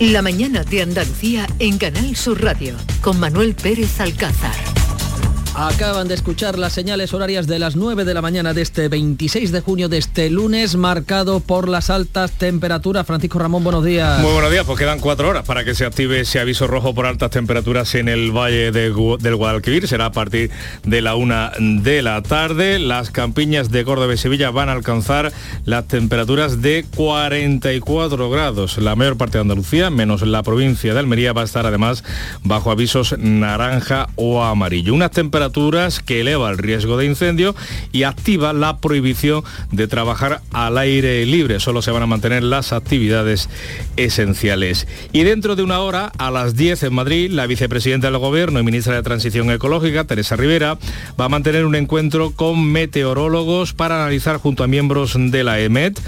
La mañana de Andalucía en Canal Sur Radio con Manuel Pérez Alcázar. Acaban de escuchar las señales horarias de las 9 de la mañana de este 26 de junio de este lunes, marcado por las altas temperaturas. Francisco Ramón, buenos días. Muy buenos días, pues quedan cuatro horas para que se active ese aviso rojo por altas temperaturas en el Valle de del Guadalquivir. Será a partir de la una de la tarde. Las campiñas de Córdoba y Sevilla van a alcanzar las temperaturas de 44 grados. La mayor parte de Andalucía, menos la provincia de Almería, va a estar además bajo avisos naranja o amarillo. Unas temperaturas que eleva el riesgo de incendio y activa la prohibición de trabajar al aire libre. Solo se van a mantener las actividades esenciales. Y dentro de una hora, a las 10 en Madrid, la vicepresidenta del Gobierno y ministra de Transición Ecológica, Teresa Rivera, va a mantener un encuentro con meteorólogos para analizar junto a miembros de la EMET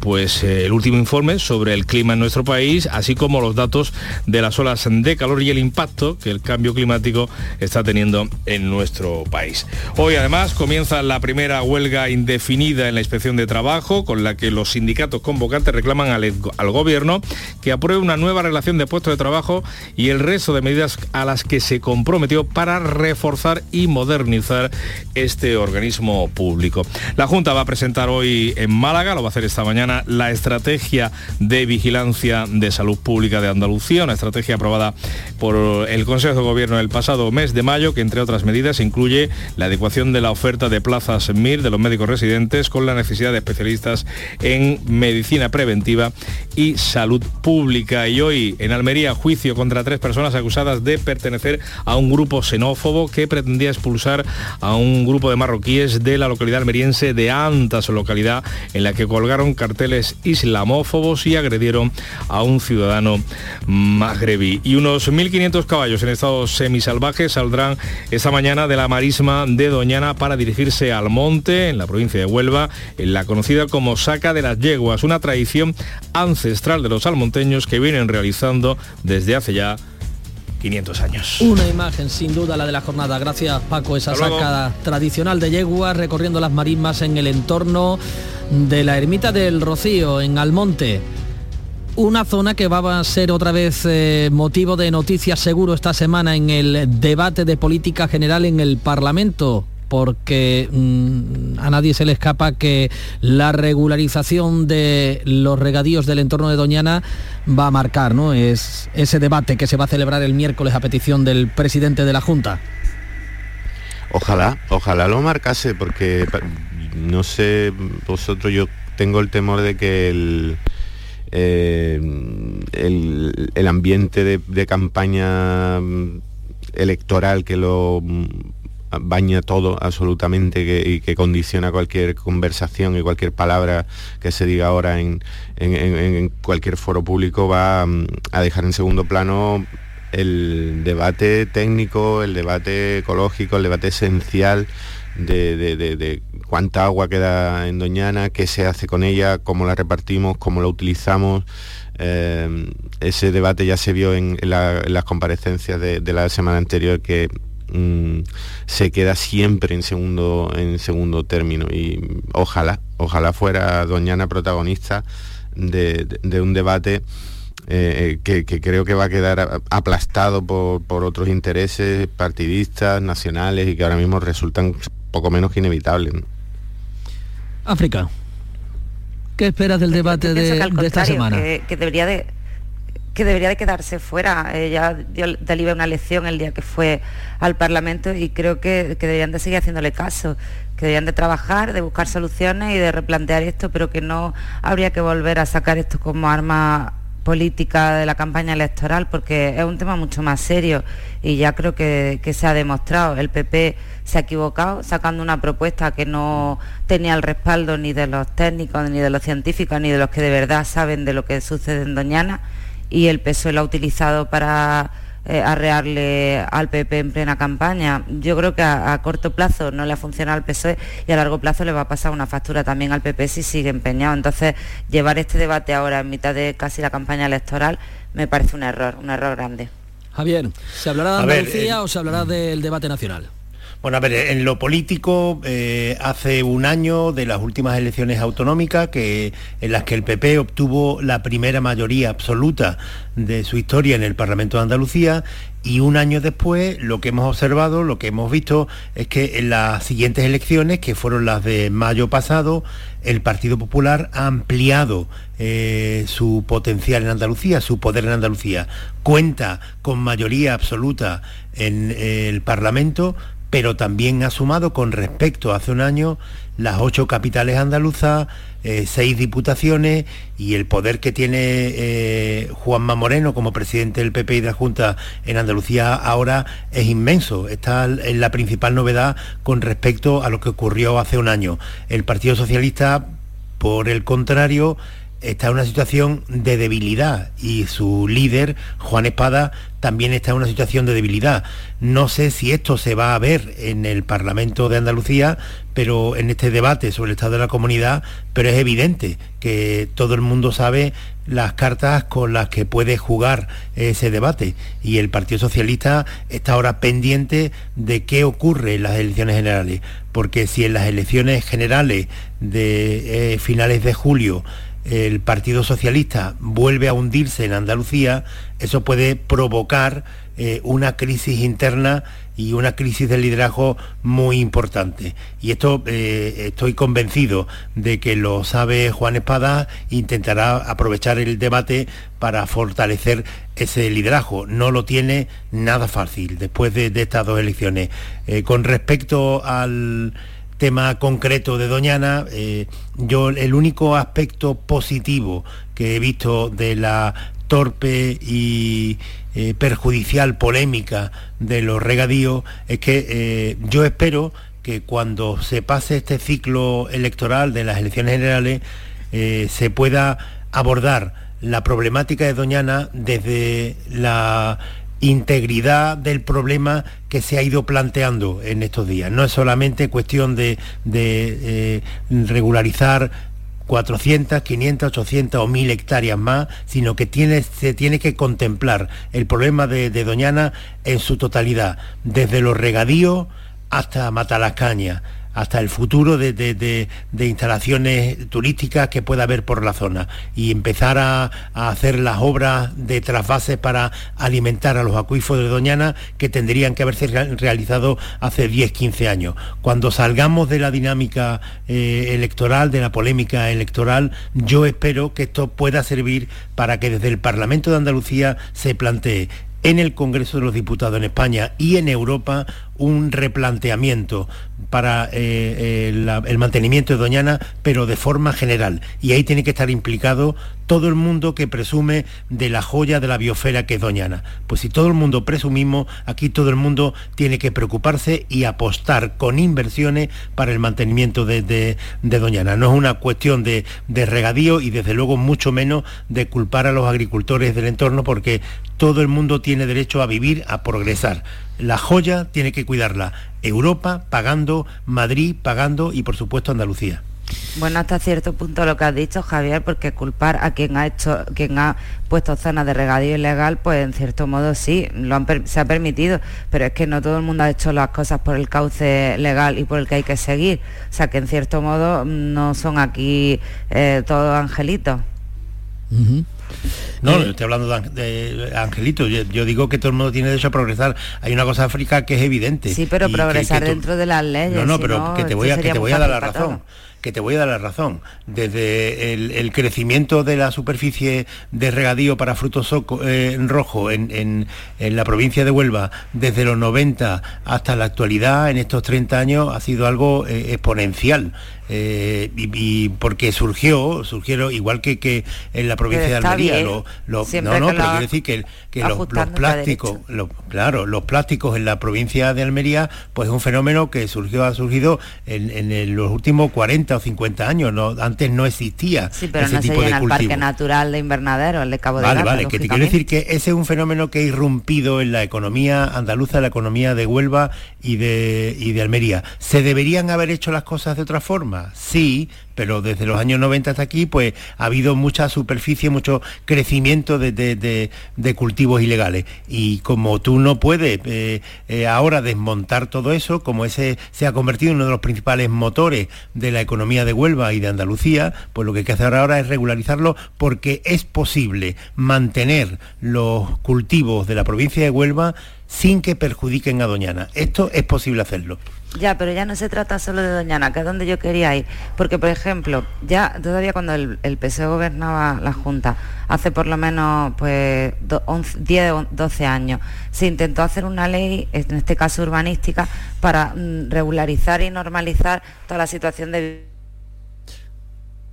pues, eh, el último informe sobre el clima en nuestro país, así como los datos de las olas de calor y el impacto que el cambio climático está teniendo en nuestro país. Hoy además comienza la primera huelga indefinida en la inspección de trabajo con la que los sindicatos convocantes reclaman al, gobierno que apruebe una nueva relación de puestos de trabajo y el resto de medidas a las que se comprometió para reforzar y modernizar este organismo público. La Junta va a presentar hoy en Málaga, lo va a hacer esta mañana, la estrategia de vigilancia de salud pública de Andalucía, una estrategia aprobada por el Consejo de Gobierno el pasado mes de mayo que entre otras medidas incluye la adecuación de la oferta de plazas MIR de los médicos residentes con la necesidad de especialistas en medicina preventiva y salud pública. Y hoy en Almería, juicio contra tres personas acusadas de pertenecer a un grupo xenófobo que pretendía expulsar a un grupo de marroquíes de la localidad almeriense de Antas, localidad en la que colgaron carteles islamófobos y agredieron a un ciudadano magrebí. Y unos 1.500 caballos en estado semisalvaje saldrán esta mañana de la marisma de Doñana para dirigirse al monte, en la provincia de Huelva, en la conocida como Saca de las Yeguas, una tradición ancestral de los almonteños que vienen realizando desde hace ya 500 años. Una imagen sin duda la de la jornada. Gracias Paco, esa saca tradicional de yeguas recorriendo las marismas en el entorno de la ermita del Rocío en Almonte una zona que va a ser otra vez eh, motivo de noticias seguro esta semana en el debate de política general en el Parlamento porque mm, a nadie se le escapa que la regularización de los regadíos del entorno de Doñana va a marcar ¿no? es ese debate que se va a celebrar el miércoles a petición del presidente de la Junta. Ojalá, ojalá lo marcase, porque no sé, vosotros yo tengo el temor de que el, eh, el, ambiente de, campaña mm, electoral que lo mm, baña todo absolutamente y que condiciona cualquier conversación y cualquier palabra que se diga ahora en, cualquier foro público va mm, a dejar en segundo plano el debate técnico, el debate ecológico, el debate esencial de, cuánta agua queda en Doñana, qué se hace con ella, cómo la repartimos, cómo la utilizamos. Eh, ese debate ya se vio en, las comparecencias de, la semana anterior que mm, se queda siempre en segundo, en segundo término y ojalá, ojalá fuera Doñana protagonista de, un debate eh, que, creo que va a quedar aplastado por, por, otros intereses partidistas, nacionales y que ahora mismo resultan poco menos que inevitable. África. ¿Qué esperas del debate de, esta semana? Que, debería de que debería de quedarse fuera. Ella dio de una lección el día que fue al Parlamento y creo que, que, deberían de seguir haciéndole caso, que deberían de trabajar, de buscar soluciones y de replantear esto, pero que no habría que volver a sacar esto como arma política de la campaña electoral porque es un tema mucho más serio y ya creo que, se ha demostrado. El PP se ha equivocado sacando una propuesta que no tenía el respaldo ni de los técnicos, ni de los científicos, ni de los que de verdad saben de lo que sucede en Doñana y el PSOE lo ha utilizado para eh, arrearle al PP en plena campaña. Yo creo que a, corto plazo no le ha funcionado al PSOE y a largo plazo le va a pasar una factura también al PP si sigue empeñado. Entonces, llevar este debate ahora en mitad de casi la campaña electoral me parece un error, un error grande. Javier, ¿se hablará de Andalucía eh, o se hablará del debate nacional? Bueno, a ver, en lo político, eh, hace un año de las últimas elecciones autonómicas que, en las que el PP obtuvo la primera mayoría absoluta de su historia en el Parlamento de Andalucía y un año después lo que hemos observado, lo que hemos visto es que en las siguientes elecciones, que fueron las de mayo pasado, el Partido Popular ha ampliado eh, su potencial en Andalucía, su poder en Andalucía. Cuenta con mayoría absoluta en eh, el Parlamento, pero también ha sumado con respecto a hace un año las ocho capitales andaluzas, eh, seis diputaciones y el poder que tiene eh, Juanma Moreno como presidente del PP y de la Junta en Andalucía ahora es inmenso. Está en la principal novedad con respecto a lo que ocurrió hace un año. El Partido Socialista, por el contrario, está en una situación de debilidad y su líder, Juan Espada, también está en una situación de debilidad. No sé si esto se va a ver en el Parlamento de Andalucía, pero en este debate sobre el estado de la comunidad, pero es evidente que todo el mundo sabe las cartas con las que puede jugar ese debate y el Partido Socialista está ahora pendiente de qué ocurre en las elecciones generales, porque si en las elecciones generales de eh, finales de julio el Partido Socialista vuelve a hundirse en Andalucía, eso puede provocar eh, una crisis interna y una crisis de liderazgo muy importante. Y esto eh, estoy convencido de que lo sabe Juan Espada, intentará aprovechar el debate para fortalecer ese liderazgo. No lo tiene nada fácil después de, estas dos elecciones. Eh, con respecto al tema concreto de Doñana, eh, yo el único aspecto positivo que he visto de la torpe y eh, perjudicial polémica de los regadíos es que eh, yo espero que cuando se pase este ciclo electoral de las elecciones generales se pueda abordar la problemática de Doñana desde la integridad del problema que se ha ido planteando en estos días. No es solamente cuestión de, eh, regularizar 400, 500, 800 o 1000 hectáreas más, sino que se tiene que contemplar el problema de, de Doñana en su totalidad, desde los regadíos hasta Matalascaña hasta el futuro de, instalaciones turísticas que pueda haber por la zona y empezar a, hacer las obras de trasvases para alimentar a los acuíferos de Doñana que tendrían que haberse realizado hace 10, 15 años. Cuando salgamos de la dinámica eh, electoral, de la polémica electoral, yo espero que esto pueda servir para que desde el Parlamento de Andalucía se plantee en el Congreso de los Diputados en España y en Europa un replanteamiento para eh, el, mantenimiento de Doñana, pero de forma general. Y ahí tiene que estar implicado todo el mundo que presume de la joya de la biosfera que es Doñana. Pues si todo el mundo presumimos, aquí todo el mundo tiene que preocuparse y apostar con inversiones para el mantenimiento de, Doñana. No es una cuestión de regadío y desde luego mucho menos de culpar a los agricultores del entorno porque todo el mundo tiene derecho a vivir, a progresar la joya tiene que cuidarla Europa pagando, Madrid pagando y por supuesto Andalucía. Bueno, hasta cierto punto lo que has dicho, Javier, porque culpar a quien ha hecho, quien ha puesto zonas de regadío ilegal, pues en cierto modo sí, lo se ha permitido, pero es que no todo el mundo ha hecho las cosas por el cauce legal y por el que hay que seguir. O sea que en cierto modo no son aquí eh, todos angelitos. No, eh, estoy hablando de, Angelito. Yo, digo que todo el mundo tiene derecho a progresar. Hay una cosa África que es evidente. Sí, pero progresar dentro de las leyes. No, no, pero que te voy a, que te voy a dar la razón que te voy a dar la razón. Desde el, crecimiento de la superficie de regadío para frutos eh, rojos en, la provincia de Huelva, desde los 90 hasta la actualidad, en estos 30 años, ha sido algo eh, exponencial. Eh, y, porque surgió, surgieron igual que, que en la provincia de Almería. no, no, pero quiero decir que, los, plásticos, claro, los plásticos en la provincia de Almería, pues es un fenómeno que surgió, ha surgido en, los últimos 40 o 50 años. ¿no? Antes no existía sí, pero ese no tipo se de el Parque Natural de Invernadero, el de Cabo de Vale, vale, que te quiero decir que ese es un fenómeno que ha irrumpido en la economía andaluza, la economía de Huelva y de, y de Almería. ¿Se deberían haber hecho las cosas de otra forma? Sí, pero desde los años 90 hasta aquí, pues ha habido mucha superficie, mucho crecimiento de, cultivos ilegales. Y como tú no puedes eh, eh, ahora desmontar todo eso, como ese se ha convertido en uno de los principales motores de la economía de Huelva y de Andalucía, pues lo que hay que hacer ahora es regularizarlo porque es posible mantener los cultivos de la provincia de Huelva sin que perjudiquen a Doñana. Esto es posible hacerlo. Ya, pero ya no se trata solo de Doñana, que es donde yo quería ir. Porque, por ejemplo, ya todavía cuando el, el PSOE gobernaba la Junta, hace por lo menos pues 10 o 12 años, se intentó hacer una ley, en este caso urbanística, para mm, regularizar y normalizar toda la situación de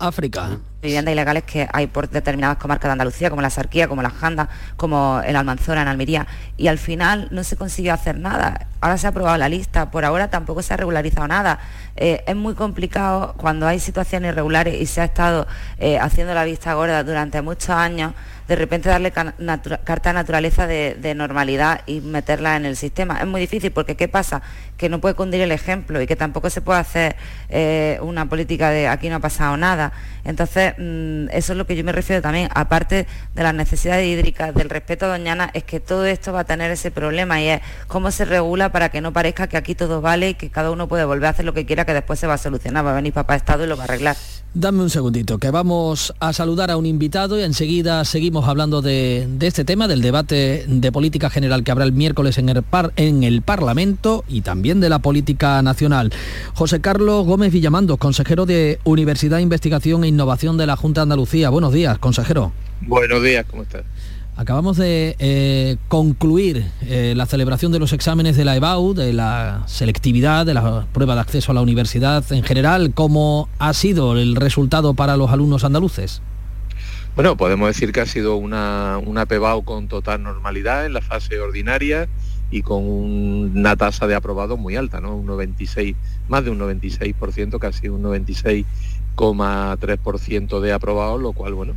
África. Viviendas ilegales que hay por determinadas comarcas de Andalucía, como la Sarquía, como la Janda, como el Almanzora en Almería. Y al final no se consiguió hacer nada. Ahora se ha aprobado la lista, por ahora tampoco se ha regularizado nada. Eh, es muy complicado cuando hay situaciones irregulares y se ha estado eh, haciendo la vista gorda durante muchos años de repente darle carta de naturaleza de, normalidad y meterla en el sistema. Es muy difícil porque ¿qué pasa? Que no puede cundir el ejemplo y que tampoco se puede hacer eh, una política de aquí no ha pasado nada. Entonces, mm, eso es lo que yo me refiero también, aparte de las necesidades hídricas, del respeto a Doñana, es que todo esto va a tener ese problema y es cómo se regula para que no parezca que aquí todo vale y que cada uno puede volver a hacer lo que quiera, que después se va a solucionar, va a venir papá Estado y lo va a arreglar. Dame un segundito, que vamos a saludar a un invitado y enseguida seguimos hablando de, este tema, del debate de política general que habrá el miércoles en el, en el Parlamento y también de la política nacional. José Carlos Gómez Villamando, consejero de Universidad, Investigación e Innovación de la Junta de Andalucía. Buenos días, consejero. Buenos días, ¿cómo estás? Acabamos de eh, concluir eh, la celebración de los exámenes de la EBAU, de la selectividad, de la prueba de acceso a la universidad en general. ¿Cómo ha sido el resultado para los alumnos andaluces? Bueno, podemos decir que ha sido una, una PEBAU con total normalidad en la fase ordinaria y con una tasa de aprobado muy alta, ¿no? Un 96, más de un 96%, casi un 96,3% de aprobado, lo cual, bueno,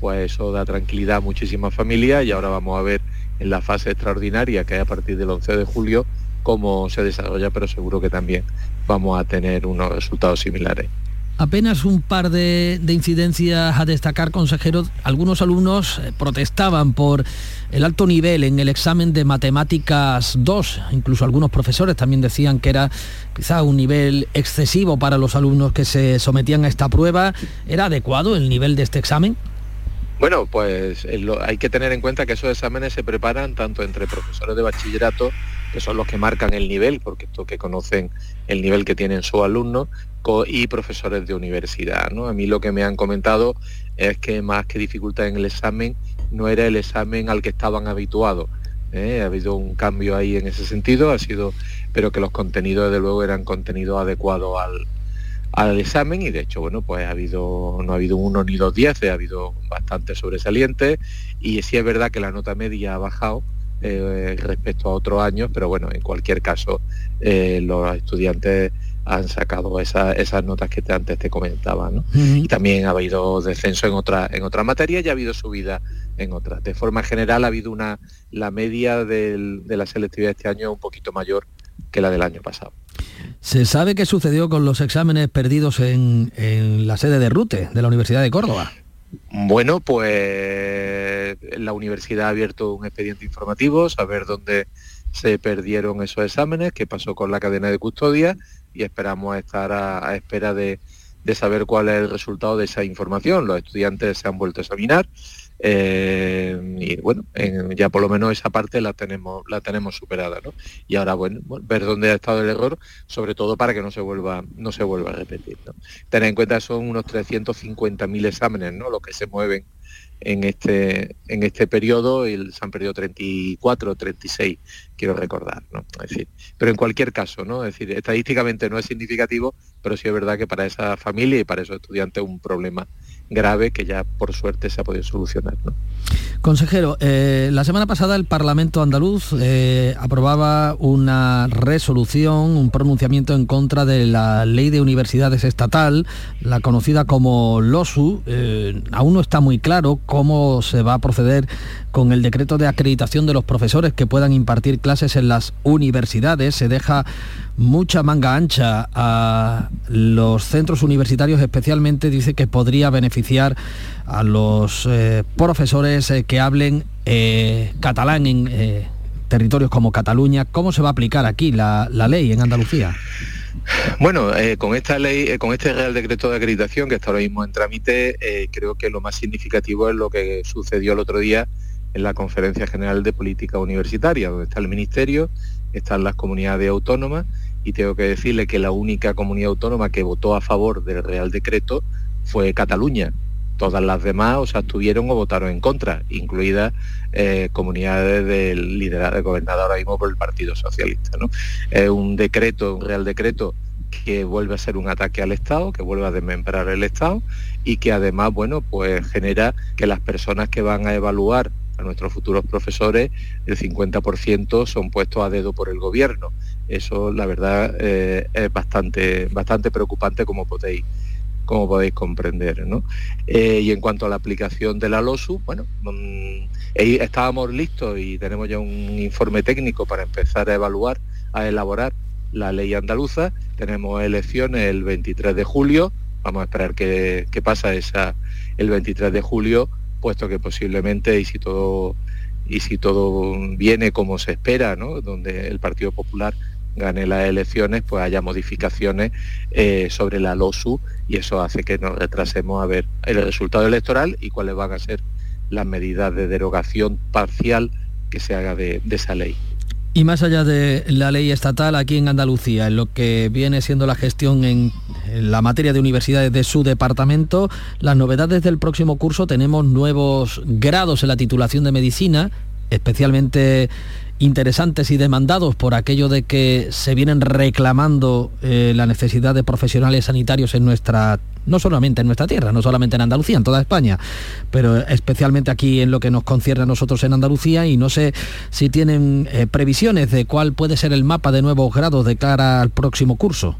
pues eso da tranquilidad a muchísimas familias y ahora vamos a ver en la fase extraordinaria que hay a partir del 11 de julio cómo se desarrolla, pero seguro que también vamos a tener unos resultados similares. Apenas un par de, incidencias a destacar, consejeros. Algunos alumnos eh, protestaban por el alto nivel en el examen de matemáticas 2. Incluso algunos profesores también decían que era quizá un nivel excesivo para los alumnos que se sometían a esta prueba. ¿Era adecuado el nivel de este examen? Bueno, pues eh, hay que tener en cuenta que esos exámenes se preparan tanto entre profesores de bachillerato, que son los que marcan el nivel, porque estos que conocen el nivel que tienen sus alumnos, y profesores de universidad. ¿no? A mí lo que me han comentado es que más que dificultad en el examen, no era el examen al que estaban habituados. ¿eh? Ha habido un cambio ahí en ese sentido, ha sido, pero que los contenidos desde luego eran contenidos adecuados al, al examen y de hecho, bueno, pues ha habido, no ha habido uno ni dos diez, ha habido bastante sobresalientes y sí es verdad que la nota media ha bajado eh, respecto a otros años, pero bueno, en cualquier caso eh, los estudiantes han sacado esas notas que antes te comentaba, ¿no? Y también ha habido descenso en otra en otras materias y ha habido subida en otras. De forma general ha habido una la media de la selectividad este año un poquito mayor que la del año pasado. ¿Se sabe qué sucedió con los exámenes perdidos en, la sede de RUTE, de la Universidad de Córdoba? Bueno, pues la universidad ha abierto un expediente informativo, saber dónde se perdieron esos exámenes, qué pasó con la cadena de custodia y esperamos estar a, espera de, de, saber cuál es el resultado de esa información. Los estudiantes se han vuelto a examinar eh, y bueno, ya por lo menos esa parte la tenemos, la tenemos superada, ¿no? Y ahora bueno, ver dónde ha estado el error, sobre todo para que no se vuelva, no se vuelva a repetir. Tener en cuenta son unos 350.000 exámenes, ¿no? Los que se mueven en este, en este periodo y se han perdido 34, 36, quiero recordar, ¿no? Decir, pero en cualquier caso, ¿no? Es decir, estadísticamente no es significativo, pero sí es verdad que para esa familia y para esos estudiantes es un problema grave que ya por suerte se ha podido solucionar. Consejero, eh, la semana pasada el Parlamento andaluz eh, aprobaba una resolución, un pronunciamiento en contra de la ley de universidades estatal, la conocida como LOSU. Eh, aún no está muy claro cómo se va a proceder con el decreto de acreditación de los profesores que puedan impartir clases en las universidades. Se deja mucha manga ancha a los centros universitarios, especialmente dice que podría beneficiar a los eh, profesores eh, que hablen eh, catalán en territorios como Cataluña. ¿Cómo se va a aplicar aquí la, ley en Andalucía? Bueno, con esta ley, con este Real Decreto de Acreditación que está ahora mismo en trámite, creo que lo más significativo es lo que sucedió el otro día en la Conferencia General de Política Universitaria, donde está el Ministerio, están las comunidades autónomas y tengo que decirle que la única comunidad autónoma que votó a favor del Real Decreto fue Cataluña. Todas las demás o se abstuvieron o votaron en contra, incluidas eh, comunidades del liderado, gobernada ahora mismo por el Partido Socialista. ¿no? Es un decreto, un Real Decreto que vuelve a ser un ataque al Estado, que vuelve a desmembrar el Estado y que además, bueno, pues genera que las personas que van a evaluar a nuestros futuros profesores, el 50% son puestos a dedo por el gobierno. Eso, la verdad, eh, es bastante, bastante preocupante como podéis, como podéis comprender. Eh, y en cuanto a la aplicación de la LOSU, bueno, mm, estábamos listos y tenemos ya un informe técnico para empezar a evaluar, a elaborar la ley andaluza. Tenemos elecciones el 23 de julio. Vamos a esperar qué, qué pasa esa, el 23 de julio puesto que posiblemente, y si todo, y si todo viene como se espera, donde el Partido Popular gane las elecciones, pues haya modificaciones eh, sobre la LOSU y eso hace que nos retrasemos a ver el resultado electoral y cuáles van a ser las medidas de derogación parcial que se haga de esa ley. Y más allá de la ley estatal aquí en Andalucía, en lo que viene siendo la gestión en, la materia de universidades de su departamento, las novedades del próximo curso tenemos nuevos grados en la titulación de medicina, especialmente interesantes y demandados por aquello de que se vienen reclamando eh, la necesidad de profesionales sanitarios en nuestra, no solamente en nuestra tierra, no solamente en Andalucía, en toda España, pero especialmente aquí en lo que nos concierne a nosotros en Andalucía y no sé si tienen eh, previsiones de cuál puede ser el mapa de nuevos grados de cara al próximo curso.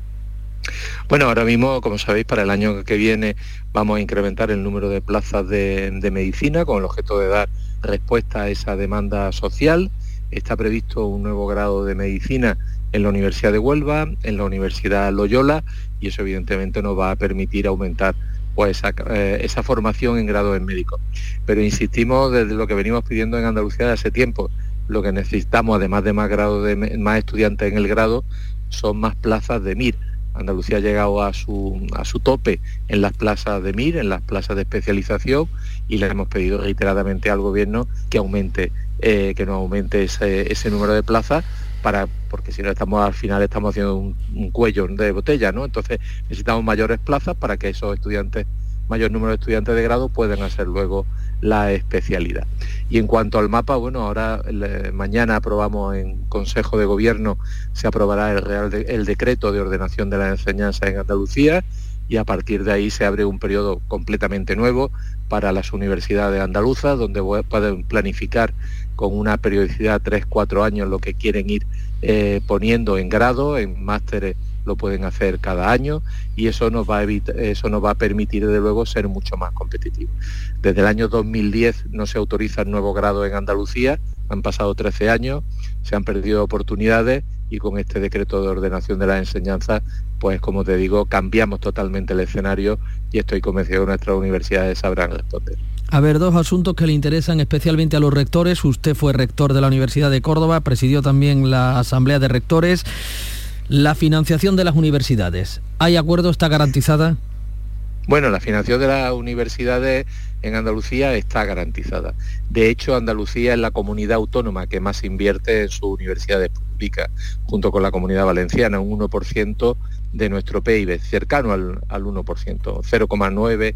Bueno, ahora mismo, como sabéis, para el año que viene vamos a incrementar el número de plazas de medicina con el objeto de dar respuesta a esa demanda social está previsto un nuevo grado de medicina en la Universidad de Huelva, en la Universidad Loyola, y eso evidentemente nos va a permitir aumentar pues, eh, esa, formación en grado en médico. Pero insistimos desde lo que venimos pidiendo en Andalucía de hace tiempo, lo que necesitamos, además de más, grado de, más estudiantes en el grado, son más plazas de MIR. Andalucía ha llegado a su, a su tope en las plazas de MIR, en las plazas de especialización, y le hemos pedido reiteradamente al Gobierno que aumente eh, que nos aumente ese, número de plazas porque si no estamos al final estamos haciendo un, cuello de botella, ¿no? Entonces necesitamos mayores plazas para que esos estudiantes, mayor número de estudiantes de grado puedan hacer luego la especialidad. Y en cuanto al mapa, bueno, ahora mañana aprobamos en Consejo de Gobierno, se aprobará el, Real el decreto de ordenación de la enseñanza en Andalucía y a partir de ahí se abre un periodo completamente nuevo para las universidades andaluzas, donde pueden planificar con una periodicidad 3-4 años lo que quieren ir eh, poniendo en grado, en másteres lo pueden hacer cada año y eso nos va a eso nos va a permitir desde luego ser mucho más competitivos. Desde el año 2010 no se autoriza el nuevo grado en Andalucía, han pasado 13 años, se han perdido oportunidades y con este decreto de ordenación de la enseñanza, pues como te digo, cambiamos totalmente el escenario y estoy convencido que nuestras universidades sabrán responder. A ver, dos asuntos que le interesan especialmente a los rectores. Usted fue rector de la Universidad de Córdoba, presidió también la Asamblea de Rectores. La financiación de las universidades. ¿Hay acuerdo? ¿Está garantizada? Bueno, la financiación de las universidades en Andalucía está garantizada. De hecho, Andalucía es la comunidad autónoma que más invierte en sus universidades públicas, junto con la comunidad valenciana, un 1% de nuestro PIB, cercano al, al 1%, 0,9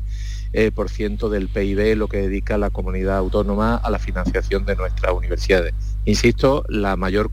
eh, por ciento del PIB lo que dedica la comunidad autónoma a la financiación de nuestras universidades. Insisto, la mayor,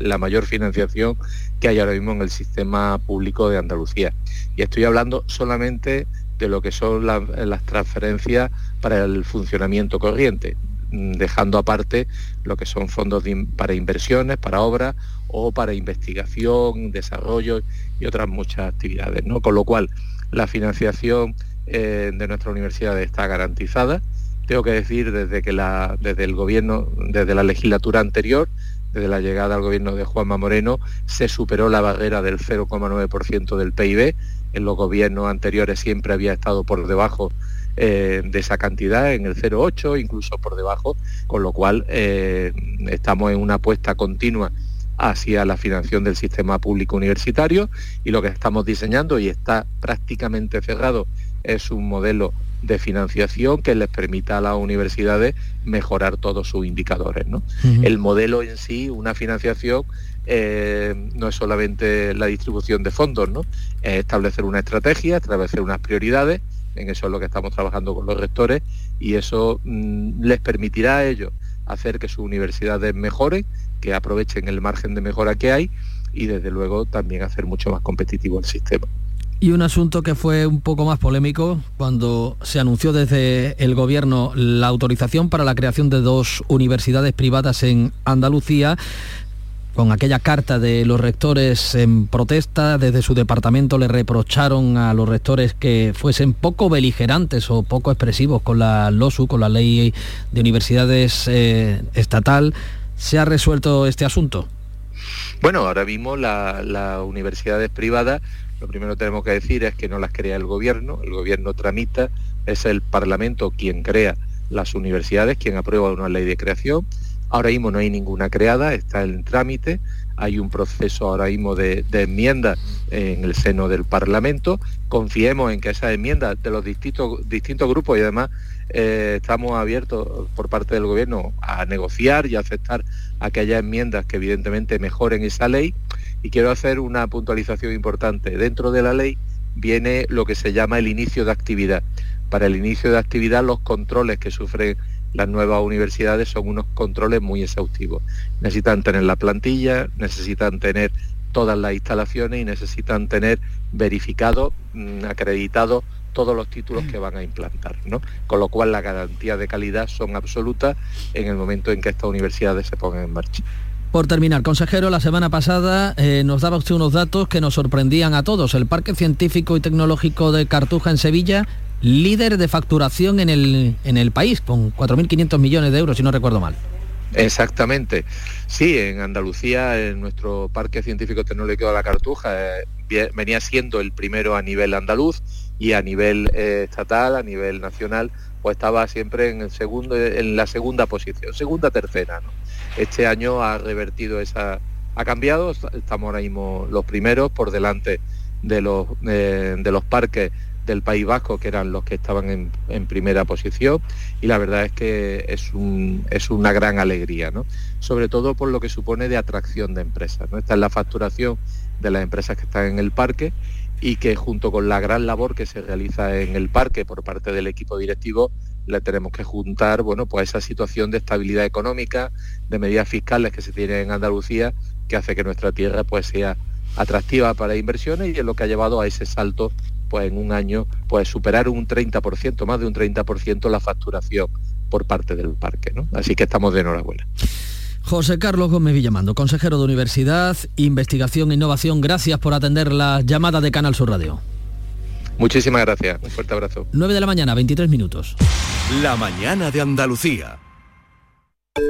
la, mayor financiación que hay ahora mismo en el sistema público de Andalucía. Y estoy hablando solamente de lo que son las transferencias para el funcionamiento corriente, mm, dejando aparte lo que son fondos para inversiones, para obras o para investigación, desarrollo y otras muchas actividades. ¿no? Con lo cual, la financiación eh, de nuestra universidad está garantizada. tengo que decir desde que la, desde el gobierno, desde la legislatura anterior, desde la llegada al gobierno de Juanma Moreno, se superó la barrera del 0,9% del PIB. En los gobiernos anteriores siempre había estado por debajo eh, de esa cantidad, en el 0,8, incluso por debajo, con lo cual eh, estamos en una apuesta continua hacia la financiación del sistema público universitario y lo que estamos diseñando y está prácticamente cerrado es un modelo de financiación que les permita a las universidades mejorar todos sus indicadores. El modelo en sí, una financiación, eh, no es solamente la distribución de fondos, ¿no? es establecer una estrategia, establecer unas prioridades, en eso es lo que estamos trabajando con los rectores, y eso mm, les permitirá a ellos hacer que sus universidades mejoren, que aprovechen el margen de mejora que hay y desde luego también hacer mucho más competitivo el sistema. Y un asunto que fue un poco más polémico cuando se anunció desde el gobierno la autorización para la creación de dos universidades privadas en Andalucía con aquella carta de los rectores en protesta, desde su departamento le reprocharon a los rectores que fuesen poco beligerantes o poco expresivos con la LOSU, con la ley de universidades eh, estatal. ¿Se ha resuelto este asunto? Bueno, ahora mismo las universidades privadas lo primero que tenemos que decir es que no las crea el gobierno, el gobierno tramita, es el Parlamento quien crea las universidades, quien aprueba una ley de creación. Ahora mismo no hay ninguna creada, está en trámite, hay un proceso ahora mismo de, enmienda en el seno del Parlamento. Confiemos en que esas enmiendas de los distintos, distintos grupos y además eh, estamos abiertos por parte del Gobierno a negociar y a aceptar aquellas enmiendas que evidentemente mejoren esa ley y quiero hacer una puntualización importante. Dentro de la ley viene lo que se llama el inicio de actividad. Para el inicio de actividad los controles que sufren las nuevas universidades son unos controles muy exhaustivos. Necesitan tener la plantilla, necesitan tener todas las instalaciones y necesitan tener verificado, mm, acreditado todos los títulos que van a implantar. ¿no? Con lo cual las garantías de calidad son absolutas en el momento en que estas universidades se pongan en marcha. Por terminar, consejero, la semana pasada eh, nos daba usted unos datos que nos sorprendían a todos. El Parque Científico y Tecnológico de Cartuja en Sevilla, líder de facturación en el, en el país, con 4.500 millones de euros, si no recuerdo mal. Exactamente. Sí, en Andalucía, en nuestro Parque Científico Tecnológico de la Cartuja, eh, venía siendo el primero a nivel andaluz y a nivel eh, estatal, a nivel nacional, pues estaba siempre en el segundo, en la segunda posición, segunda tercera. Este año ha revertido esa, ha cambiado, estamos ahora mismo los primeros por delante de los, eh, de los parques del País Vasco, que eran los que estaban en, primera posición, y la verdad es que es, un, es una gran alegría, ¿no? sobre todo por lo que supone de atracción de empresas. ¿no? Esta es la facturación de las empresas que están en el parque y que junto con la gran labor que se realiza en el parque por parte del equipo directivo, le tenemos que juntar bueno, pues esa situación de estabilidad económica, de medidas fiscales que se tienen en Andalucía, que hace que nuestra tierra pues, sea atractiva para inversiones y es lo que ha llevado a ese salto pues en un año pues superar un 30%, más de un 30% la facturación por parte del parque. ¿no? Así que estamos de enhorabuena. José Carlos Gómez Villamando, consejero de Universidad, Investigación e Innovación, gracias por atender la llamada de Canal Sur Radio. Muchísimas gracias. Un fuerte abrazo. 9 de la mañana, 23 minutos. La mañana de Andalucía.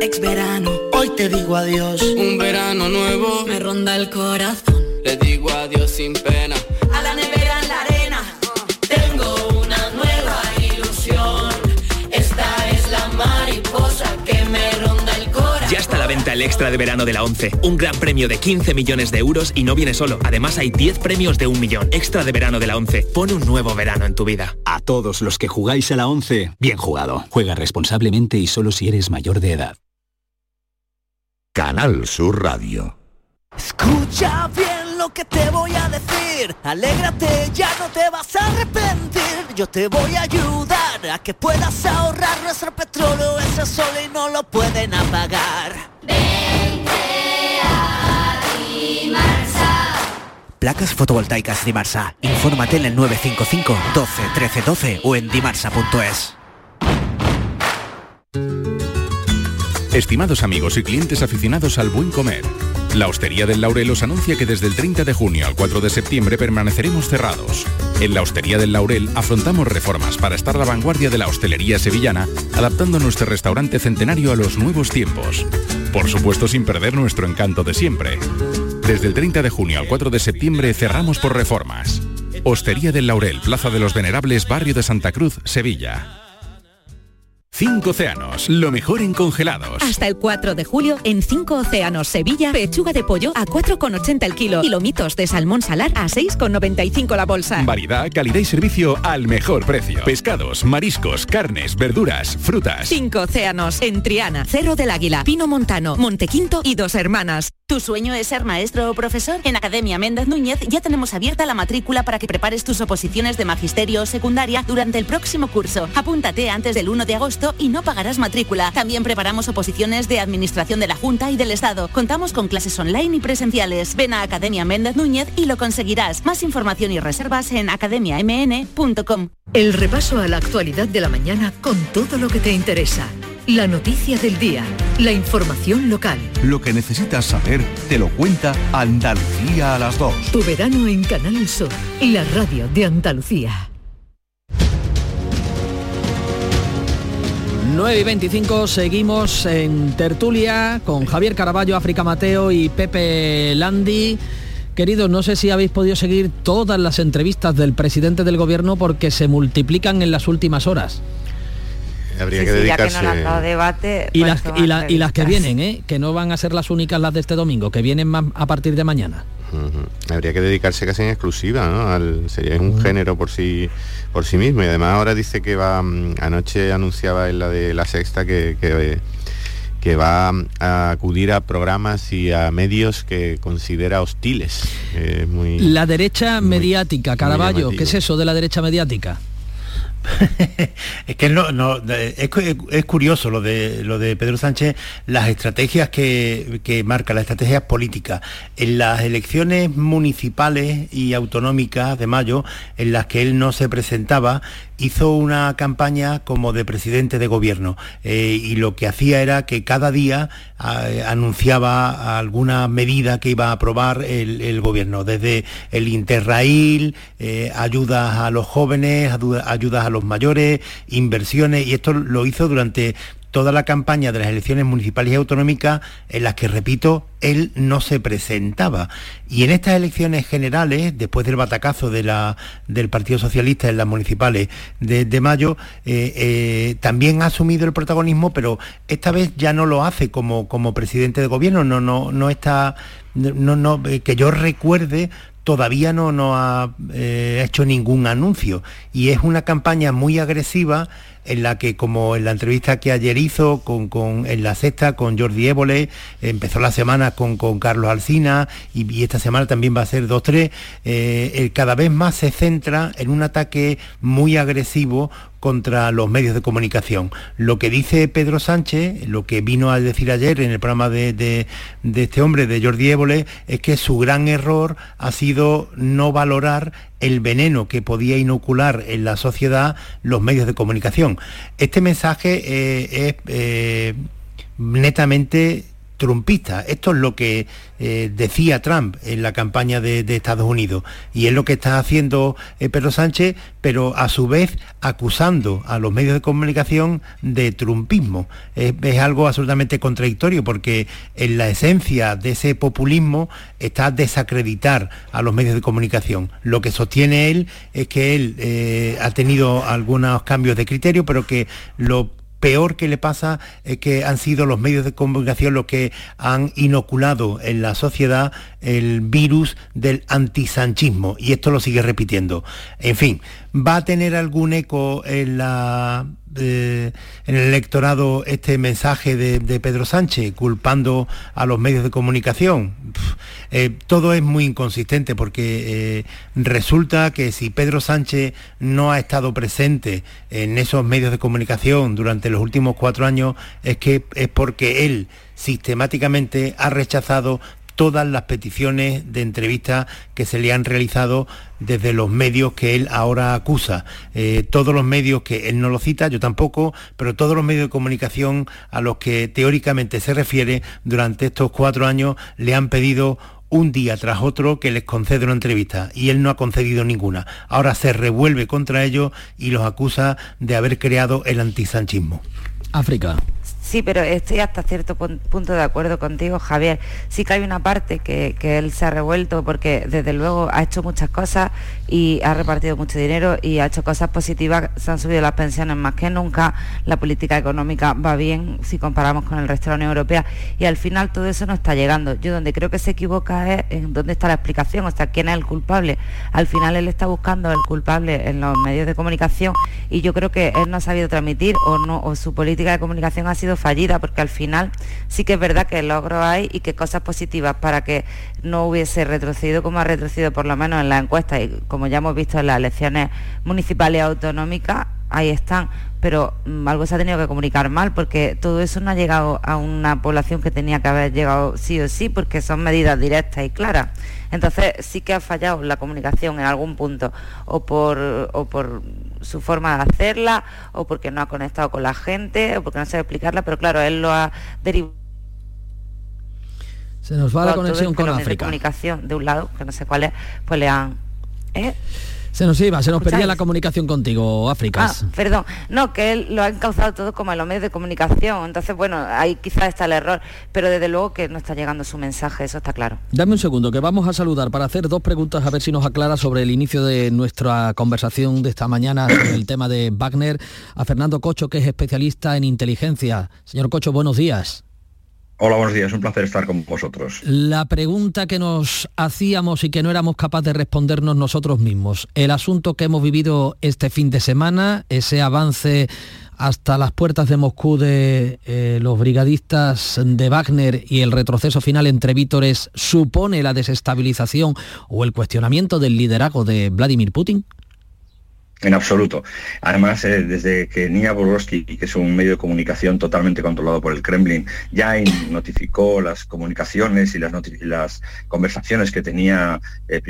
Ex verano, hoy te digo adiós. Un verano nuevo me ronda el corazón. Le digo adiós sin pena. El extra de verano de la 11. Un gran premio de 15 millones de euros y no viene solo. Además hay 10 premios de un millón. Extra de verano de la 11. Pone un nuevo verano en tu vida. A todos los que jugáis a la 11, bien jugado. Juega responsablemente y solo si eres mayor de edad. Canal Sur Radio. Escucha bien lo que te voy a decir. Alégrate, ya no te vas a arrepentir. Yo te voy a ayudar a que puedas ahorrar nuestro petróleo. Ese sol y no lo pueden apagar. Placas fotovoltaicas Dimarsa. Infórmate en el 955 12 13 12 o en dimarsa.es. Estimados amigos y clientes aficionados al buen comer, La Hostería del Laurel os anuncia que desde el 30 de junio al 4 de septiembre permaneceremos cerrados. En la Hostería del Laurel afrontamos reformas para estar a la vanguardia de la hostelería sevillana, adaptando nuestro restaurante centenario a los nuevos tiempos. Por supuesto sin perder nuestro encanto de siempre. Desde el 30 de junio al 4 de septiembre cerramos por reformas. Hostería del Laurel, Plaza de los Venerables, Barrio de Santa Cruz, Sevilla. Cinco océanos, lo mejor en congelados. Hasta el 4 de julio, en 5 océanos Sevilla, pechuga de pollo a 4,80 el kilo y lomitos de salmón salar a 6,95 la bolsa. Variedad, calidad y servicio al mejor precio. Pescados, mariscos, carnes, verduras, frutas. Cinco océanos, en Triana, Cerro del Águila, Pino Montano, Montequinto y Dos Hermanas. ¿Tu sueño es ser maestro o profesor? En Academia Méndez Núñez ya tenemos abierta la matrícula para que prepares tus oposiciones de magisterio o secundaria durante el próximo curso. Apúntate antes del 1 de agosto y no pagarás matrícula. También preparamos oposiciones de Administración de la Junta y del Estado. Contamos con clases online y presenciales. Ven a Academia Méndez Núñez y lo conseguirás. Más información y reservas en academiamn.com. El repaso a la actualidad de la mañana con todo lo que te interesa. La noticia del día, la información local. Lo que necesitas saber te lo cuenta Andalucía a las 2. Tu verano en Canal Sur, la radio de Andalucía. 9 y 25 seguimos en tertulia con Javier Caraballo, África Mateo y Pepe Landi. Queridos, no sé si habéis podido seguir todas las entrevistas del presidente del gobierno porque se multiplican en las últimas horas. Habría Sí, que sí, ya que dedicarse... no le han dado debate. Y pues las, y, la- y las que vienen, ¿eh? que no van a ser las únicas las de este domingo, que vienen más a partir de mañana. Habría que dedicarse casi en exclusiva, ¿no? Al- sería un género por sí por sí mismo y además ahora dice que va mm, anoche anunciaba en la de la sexta que, que, que va a acudir a programas y a medios que considera hostiles. Eh, muy La derecha mediática, Caraballo. ¿qué es eso de la derecha mediática? Es que no, es, cu- es curioso lo de lo de Pedro Sánchez, las estrategias que, que marca, las estrategias políticas. En las elecciones municipales y autonómicas de mayo, en las que él no se presentaba, hizo una campaña como de presidente de gobierno. eh, y lo que hacía era que cada día anunciaba alguna medida que iba a aprobar el, gobierno, desde el Interrail, eh, ayudas a los jóvenes, ayudas a los mayores, inversiones, y esto lo hizo durante toda la campaña de las elecciones municipales y autonómicas en las que, repito, él no se presentaba. Y en estas elecciones generales, después del batacazo del Partido Socialista en las municipales de, mayo, eh, eh, también ha asumido el protagonismo, pero esta vez ya no lo hace como, presidente de gobierno, no, no, no está, eh, que yo recuerde, todavía no, ha hecho ningún anuncio y es una campaña muy agresiva en la que como en la entrevista que ayer hizo con, con- en la sexta con Jordi Évole, empezó la semana con, con Carlos Alsina y, esta semana también va a ser dos tres, eh, eh, cada vez más se centra en un ataque muy agresivo contra los medios de comunicación. Lo que dice Pedro Sánchez, lo que vino a decir ayer en el programa de, de- de este hombre, de Jordi Évole, es que su gran error ha sido no valorar el veneno que podía inocular en la sociedad los medios de comunicación. Este mensaje eh, es eh, netamente trumpista. Esto es lo que eh, decía Trump en la campaña de, Estados Unidos y es lo que está haciendo eh, Pedro Sánchez, pero a su vez acusando a los medios de comunicación de trumpismo. Es, es algo absolutamente contradictorio porque en la esencia de ese populismo está desacreditar a los medios de comunicación. Lo que sostiene él es que él eh, ha tenido algunos cambios de criterio, pero que lo peor que le pasa es que han sido los medios de comunicación los que han inoculado en la sociedad el virus del antisanchismo y esto lo sigue repitiendo. En fin, va a tener algún eco en la eh, en el electorado este mensaje de, Pedro Sánchez culpando a los medios de comunicación. Eh, todo es muy inconsistente porque eh, resulta que si Pedro Sánchez no ha estado presente en esos medios de comunicación durante los últimos cuatro años es que es porque él sistemáticamente ha rechazado todas las peticiones de entrevista que se le han realizado desde los medios que él ahora acusa. Eh, todos los medios que él no lo cita, yo tampoco, pero todos los medios de comunicación a los que teóricamente se refiere durante estos cuatro años le han pedido un día tras otro que les concede una entrevista y él no ha concedido ninguna. Ahora se revuelve contra ellos y los acusa de haber creado el antisanchismo. África. Sí, pero estoy hasta cierto punto de acuerdo contigo, Javier. Sí que hay una parte que, él se ha revuelto porque desde luego ha hecho muchas cosas y ha repartido mucho dinero y ha hecho cosas positivas, se han subido las pensiones más que nunca, la política económica va bien si comparamos con el resto de la Unión Europea y al final todo eso no está llegando. Yo donde creo que se equivoca es en dónde está la explicación, o sea, quién es el culpable. Al final él está buscando el culpable en los medios de comunicación y yo creo que él no ha sabido transmitir o no o su política de comunicación ha sido fallida, porque al final sí que es verdad que logros hay y que cosas positivas para que no hubiese retrocedido como ha retrocedido por lo menos en la encuesta. Y como ya hemos visto en las elecciones municipales y autonómicas, ahí están, pero mm, algo se ha tenido que comunicar mal porque todo eso no ha llegado a una población que tenía que haber llegado sí o sí porque son medidas directas y claras. Entonces sí que ha fallado la comunicación en algún punto o por, o por su forma de hacerla o porque no ha conectado con la gente o porque no sabe explicarla, pero claro, él lo ha derivado. Se nos va la conexión con África. De comunicación de un lado, que no sé cuál es, pues le han... ¿eh? Se nos iba, se nos perdía la comunicación contigo, África. Ah, perdón. No, que él lo ha encauzado todo como en los medios de comunicación. Entonces, bueno, ahí quizás está el error, pero desde luego que no está llegando su mensaje, eso está claro. Dame un segundo, que vamos a saludar para hacer dos preguntas a ver si nos aclara sobre el inicio de nuestra conversación de esta mañana sobre el tema de Wagner, a Fernando Cocho, que es especialista en inteligencia. Señor Cocho, buenos días. Hola, buenos días, un placer estar con vosotros. La pregunta que nos hacíamos y que no éramos capaces de respondernos nosotros mismos, el asunto que hemos vivido este fin de semana, ese avance hasta las puertas de Moscú de eh, los brigadistas de Wagner y el retroceso final entre vítores, ¿supone la desestabilización o el cuestionamiento del liderazgo de Vladimir Putin? En absoluto. Además, eh, desde que Nia Borowski, que es un medio de comunicación totalmente controlado por el Kremlin, ya notificó las comunicaciones y las, las conversaciones que tenía eh,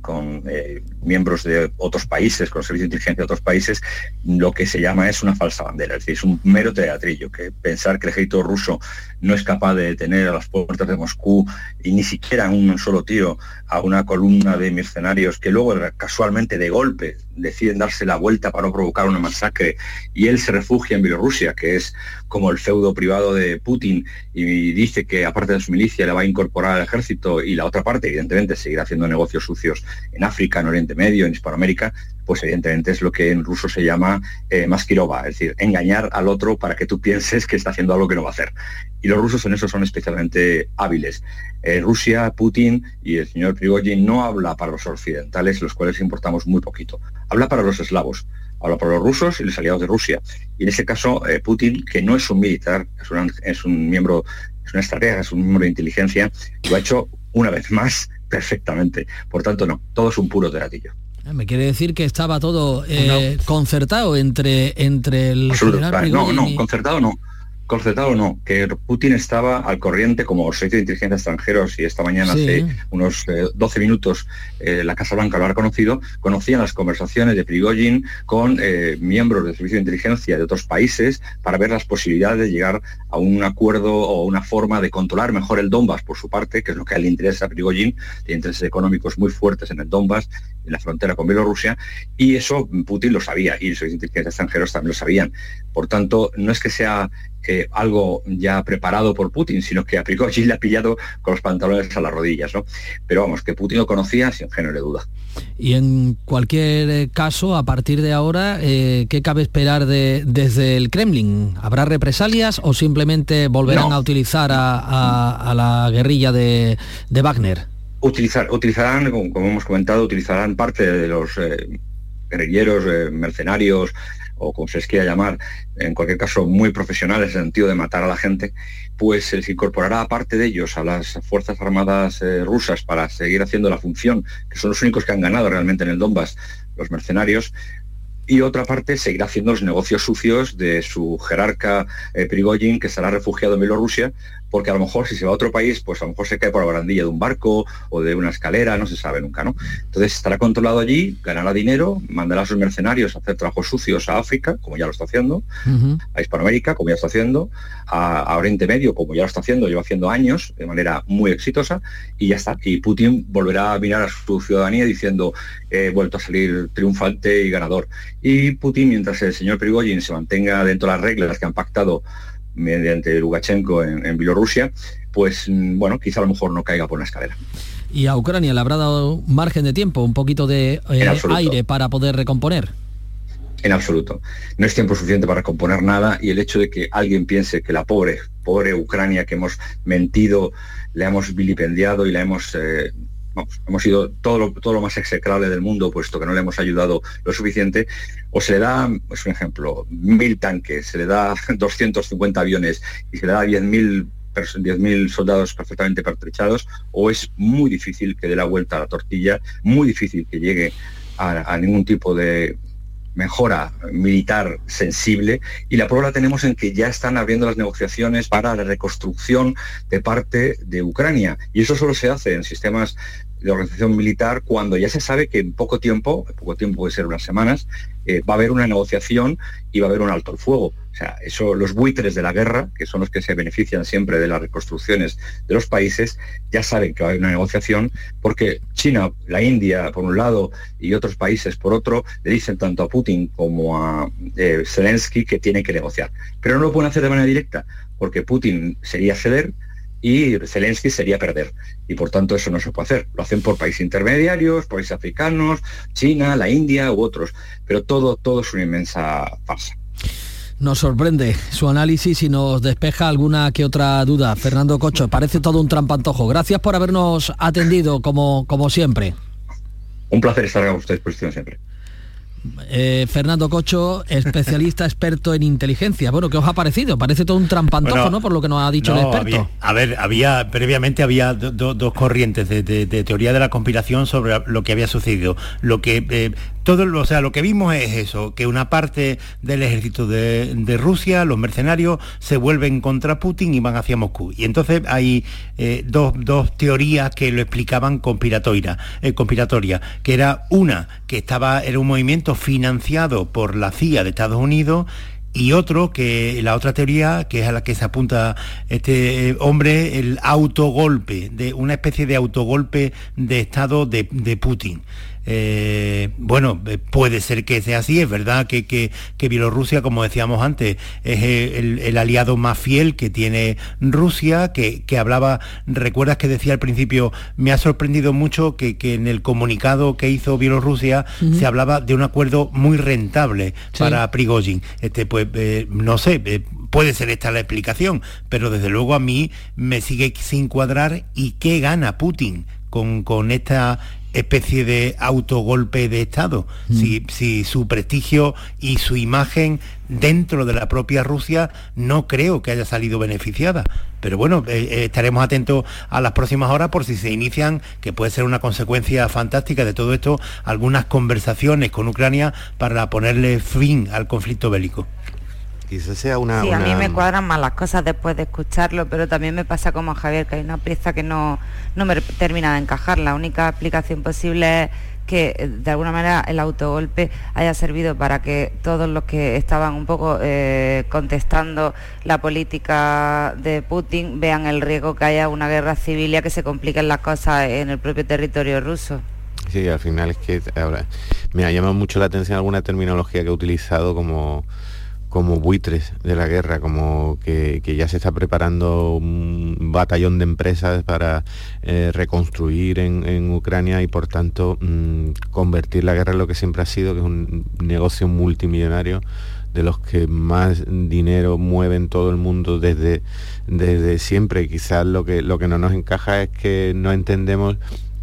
con eh, miembros de otros países, con servicios de inteligencia de otros países, lo que se llama es una falsa bandera, es decir, es un mero teatrillo, que pensar que el ejército ruso no es capaz de detener a las puertas de Moscú y ni siquiera un solo tiro a una columna de mercenarios que luego casualmente de golpe deciden darse la vuelta para no provocar una masacre. Y él se refugia en Bielorrusia, que es como el feudo privado de Putin, y dice que aparte de su milicia le va a incorporar al ejército y la otra parte, evidentemente, seguirá haciendo negocios sucios en África, en Oriente Medio, en Hispanoamérica, pues evidentemente es lo que en ruso se llama eh, maskirova, es decir, engañar al otro para que tú pienses que está haciendo algo que no va a hacer. Y los rusos en eso son especialmente hábiles. Eh, Rusia, Putin y el señor Prigozhin no habla para los occidentales, los cuales importamos muy poquito. Habla para los eslavos, habla para los rusos y los aliados de Rusia. Y en ese caso, eh, Putin, que no es un militar, es, un miembro, es una estratega, es un miembro de inteligencia, lo ha hecho una vez más perfectamente. Por tanto, no, todo es un puro teatillo. Ah, me quiere decir que estaba todo eh, concertado entre, entre el general No, no, concertado no concertado no, que Putin estaba al corriente como servicio de inteligencia extranjeros y esta mañana hace unos 12 eh, minutos eh, la Casa Blanca lo ha conocido, conocían las conversaciones de Prigozhin con eh, miembros del servicio de inteligencia de otros países para ver las posibilidades de llegar a un acuerdo o una forma de controlar mejor el Donbass por su parte, que es lo que a él le interesa a Prigozhin, tiene intereses económicos muy fuertes en el Donbass, en la frontera con Bielorrusia, y eso Putin lo sabía y los servicios de inteligencia extranjeros también lo sabían. Por tanto, no es que sea eh, algo ya preparado por Putin, sino que a Prigozhin le ha pillado con los pantalones a las rodillas, ¿no? Pero vamos, que Putin lo conocía sin género de duda. Y en cualquier eh, caso, a partir de ahora, eh, ¿qué cabe esperar de, desde el Kremlin? ¿Habrá represalias o simplemente volverán a utilizar a, la guerrilla de, Wagner? Utilizar, utilizarán, como, hemos comentado, utilizarán parte de los guerrilleros, mercenarios, o como se les quiera llamar, en cualquier caso muy profesionales en el sentido de matar a la gente, pues se incorporará aparte de ellos a las Fuerzas Armadas eh, rusas para seguir haciendo la función, que son los únicos que han ganado realmente en el Donbass, los mercenarios, y otra parte seguirá haciendo los negocios sucios de su jerarca eh, que estará refugiado en Bielorrusia, porque a lo mejor si se va a otro país, pues a lo mejor se cae por la barandilla de un barco o de una escalera, no se sabe nunca, ¿no? Entonces estará controlado allí, ganará dinero, mandará a sus mercenarios a hacer trabajos sucios a África, como ya lo está haciendo, a Hispanoamérica, como ya está haciendo, a, Oriente Medio, como ya lo está haciendo, lleva haciendo años, de manera muy exitosa, y ya está. Y Putin volverá a mirar a su ciudadanía diciendo, he vuelto a salir triunfante y ganador. Y Putin, mientras el señor Prigozhin se mantenga dentro de las reglas que han pactado mediante Lukashenko en, Bielorrusia, pues mm, bueno, quizá a lo mejor no caiga por la escalera. ¿Y a Ucrania le habrá dado margen de tiempo, un poquito de eh, aire para poder recomponer? En absoluto. No es tiempo suficiente para recomponer nada y el hecho de que alguien piense que la pobre, pobre Ucrania que hemos mentido, le hemos vilipendiado y la hemos eh, hemos sido todo lo, todo lo más execrable del mundo, puesto que no le hemos ayudado lo suficiente, o se le da, es un ejemplo, mil tanques, se le da 250 aviones y se le da 10.000 10.000 soldados perfectamente pertrechados, o es muy difícil que dé la vuelta a la tortilla, muy difícil que llegue a ningún tipo de, mejora militar sensible y la prueba la tenemos en que ya están abriendo las negociaciones para la reconstrucción de parte de Ucrania. Y eso solo se hace en sistemas de organización militar cuando ya se sabe que en poco tiempo, poco tiempo puede ser unas semanas, eh, va a haber una negociación y va a haber un alto el fuego. O sea, eso, los buitres de la guerra, que son los que se benefician siempre de las reconstrucciones de los países, ya saben que va a haber una negociación porque China, la India por un lado y otros países por otro, le dicen tanto a Putin como a eh, Zelensky que tienen que negociar. Pero no lo pueden hacer de manera directa porque Putin sería ceder, y Zelensky sería perder. Y por tanto eso no se puede hacer. Lo hacen por países intermediarios, países africanos, China, la India u otros. Pero todo, todo es una inmensa farsa. Nos sorprende su análisis y nos despeja alguna que otra duda. Fernando Cocho, parece todo un trampantojo. Gracias por habernos atendido como, como siempre. Un placer estar a vuestra disposición siempre. Eh, Fernando Cocho, especialista experto en inteligencia. Bueno, ¿qué os ha parecido? Parece todo un trampantojo, ¿no? Por lo que nos ha dicho el experto. a ver, había previamente había dos corrientes de, teoría de la conspiración sobre lo que había sucedido. Lo que eh, todo, o sea, lo que vimos es eso, que una parte del ejército de, Rusia, los mercenarios, se vuelven contra Putin y van hacia Moscú. Y entonces hay eh, dos, teorías que lo explicaban conspiratoria, conspiratoria, que era una que estaba, era un movimiento financiado por la CIA de Estados Unidos y otro que la otra teoría que es a la que se apunta este eh, hombre el autogolpe de una especie de autogolpe de estado de, de Putin eh, bueno, eh, puede ser que sea así, es verdad que, que, Bielorrusia, como decíamos antes, es el, aliado más fiel que tiene Rusia, que, hablaba, recuerdas que decía al principio, me ha sorprendido mucho que, en el comunicado que hizo Bielorrusia se hablaba de un acuerdo muy rentable para Prigozhin. Este, pues, eh, no sé, puede ser esta la explicación, pero desde luego a mí me sigue sin cuadrar y qué gana Putin con, con esta especie de autogolpe de Estado, mm. si, su prestigio y su imagen dentro de la propia Rusia no creo que haya salido beneficiada. Pero bueno, eh, eh, estaremos atentos a las próximas horas por si se inician, que puede ser una consecuencia fantástica de todo esto, algunas conversaciones con Ucrania para ponerle fin al conflicto bélico sea una... Sí, a mí me cuadran más las cosas después de escucharlo, pero también me pasa como a Javier, que hay una pieza que no, no me termina de encajar. La única explicación posible es que eh, de alguna manera el autogolpe haya servido para que todos los que estaban un poco eh, contestando la política de Putin vean el riesgo que haya una guerra civil y a que se compliquen las cosas en el propio territorio ruso. Sí, al final es que ahora me ha llamado mucho la atención alguna terminología que he utilizado como como buitres de la guerra, como que, ya se está preparando un batallón de empresas para eh, reconstruir en, Ucrania y por tanto mm, convertir la guerra en lo que siempre ha sido, que es un negocio multimillonario de los que más dinero mueven todo el mundo desde, desde siempre. Quizás lo que, lo que no nos encaja es que no entendemos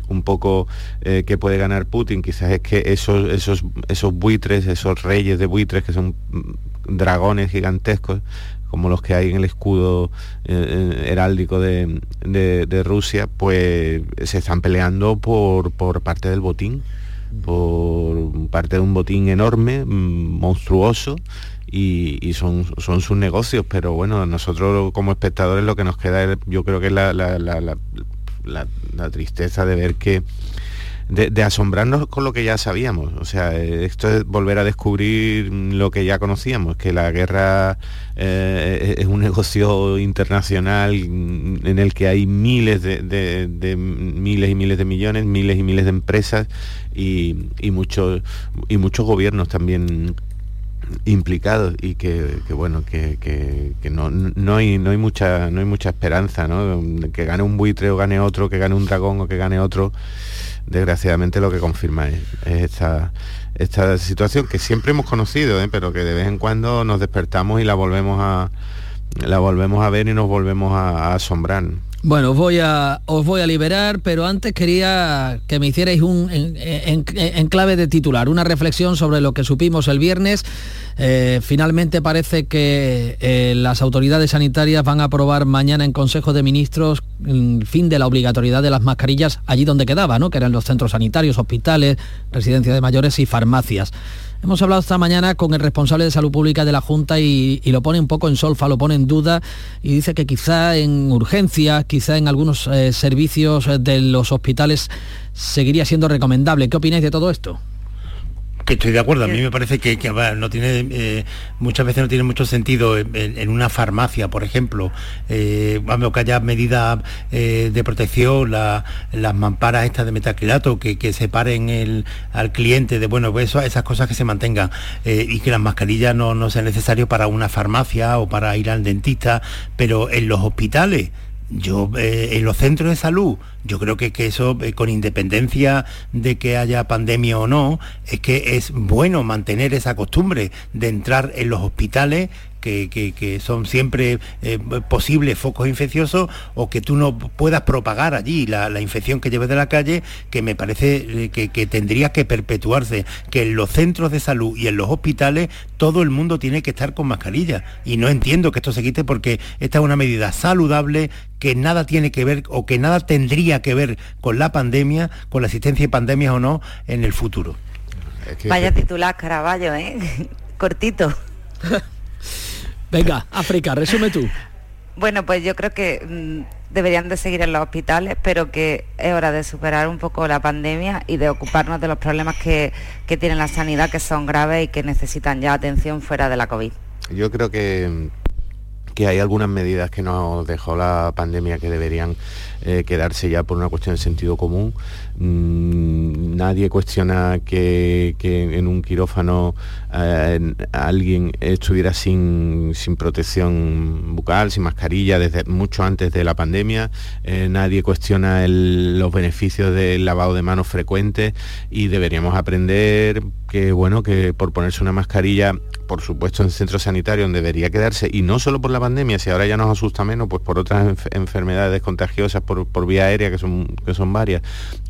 un poco eh, que puede ganar Putin, quizás es que esos, esos, esos buitres, esos reyes de buitres que son dragones gigantescos, como los que hay en el escudo eh, eh, heráldico de, Rusia, pues se están peleando por, por parte del botín. por parte de un botín enorme, mm, monstruoso, y, son, son sus negocios, pero bueno, nosotros como espectadores lo que nos queda, yo creo que es la, la tristeza de ver que de, asombrarnos con lo que ya sabíamos. O sea, esto es volver a descubrir lo que ya conocíamos, que la guerra eh, es un negocio internacional en el que hay miles de, miles y miles de millones, miles y miles de empresas y, muchos y muchos gobiernos también implicados y que, bueno que, no, no, hay no hay mucha no hay mucha esperanza ¿no? que gane un buitre o gane otro que gane un dragón o que gane otro desgraciadamente lo que confirma es, esta, esta situación que siempre hemos conocido, ¿eh? pero que de vez en cuando nos despertamos y la volvemos a, la volvemos a ver y nos volvemos a, asombrar. Bueno, voy, a, os voy a liberar, pero antes quería que me hicierais un en, clave de titular, una reflexión sobre lo que supimos el viernes. Eh, finalmente parece que eh, las autoridades sanitarias van a aprobar mañana en Consejo de Ministros el fin de la obligatoriedad de las mascarillas allí donde quedaba, ¿no? que eran los centros sanitarios, hospitales, residencias de mayores y farmacias. Hemos hablado esta mañana con el responsable de salud pública de la Junta y, lo pone un poco en solfa, lo pone en duda y dice que quizá en urgencias, quizá en algunos eh, servicios de los hospitales seguiría siendo recomendable. ¿Qué opináis de todo esto? Que estoy de acuerdo, a mí me parece que, no tiene eh, muchas veces no tiene mucho sentido en, una farmacia, por ejemplo, eh, vamos, que haya medidas eh, de protección, las mamparas estas de metacrilato que, separen el, al cliente de bueno, pues esas cosas que se mantengan y que las mascarillas no, no sean necesarias para una farmacia o para ir al dentista, pero en los hospitales yo, eh, en los centros de salud, yo creo que, que eso, eh, con independencia de que haya pandemia o no, es que es bueno mantener esa costumbre de entrar en los hospitales que, son siempre eh, posibles focos infecciosos o que tú no puedas propagar allí la, infección que lleves de la calle, que me parece eh, que, tendría que perpetuarse, que en los centros de salud y en los hospitales todo el mundo tiene que estar con mascarilla. Y no entiendo que esto se quite porque esta es una medida saludable que nada tiene que ver o que nada tendría que ver con la pandemia, con la existencia de pandemias o no en el futuro. Vaya titular, Caraballo, ¿eh? Cortito. Venga, África, resume tú. Bueno, pues yo creo que mm, deberían de seguir en los hospitales, pero que es hora de superar un poco la pandemia y de ocuparnos de los problemas que, que tiene la sanidad, que son graves y que necesitan ya atención fuera de la COVID. Yo creo que que hay algunas medidas que nos dejó la pandemia que deberían eh, quedarse ya por una cuestión de sentido común. Mm, nadie cuestiona que, en un quirófano eh, alguien estuviera sin, protección bucal, sin mascarilla, desde mucho antes de la pandemia. Eh, nadie cuestiona los beneficios del lavado de manos frecuente y deberíamos aprender que bueno que por ponerse una mascarilla por supuesto en centros sanitarios donde debería quedarse y no solo por la pandemia si ahora ya nos asusta menos pues por otras enfermedades contagiosas por, vía aérea que son que son varias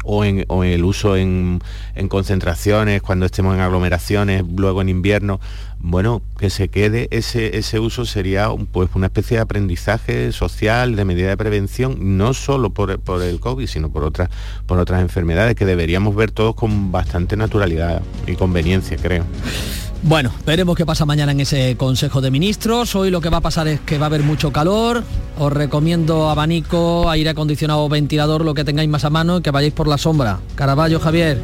o en, el uso en, concentraciones cuando estemos en aglomeraciones luego en invierno bueno que se quede ese, ese uso sería pues una especie de aprendizaje social de medida de prevención no solo por, por el covid sino por otras por otras enfermedades que deberíamos ver todos con bastante naturalidad y conveniencia creo bueno, veremos qué pasa mañana en ese Consejo de Ministros. Hoy lo que va a pasar es que va a haber mucho calor. Os recomiendo abanico, aire acondicionado ventilador, lo que tengáis más a mano y que vayáis por la sombra. Caraballo, Javier.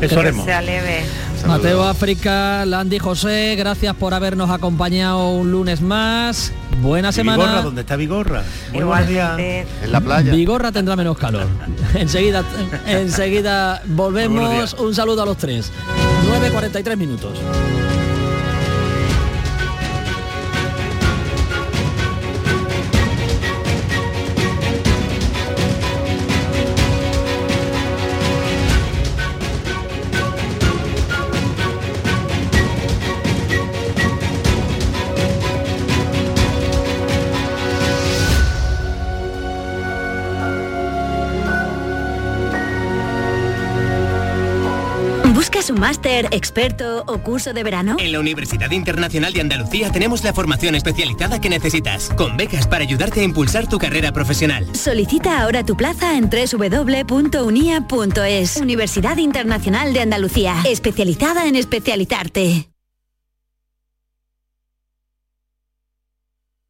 Eso haremos. sea leve. Mateo África, Landy José, gracias por habernos acompañado un lunes más. Buena semana. Vigorra, ¿dónde está Vigorra? Igual En la playa. Vigorra tendrá menos calor. enseguida, enseguida volvemos. Un saludo a los tres. 9.43 minutos. ¿Buscas un máster, experto o curso de verano? En la Universidad Internacional de Andalucía tenemos la formación especializada que necesitas, con becas para ayudarte a impulsar tu carrera profesional. Solicita ahora tu plaza en www.unia.es. Universidad Internacional de Andalucía, especializada en especializarte.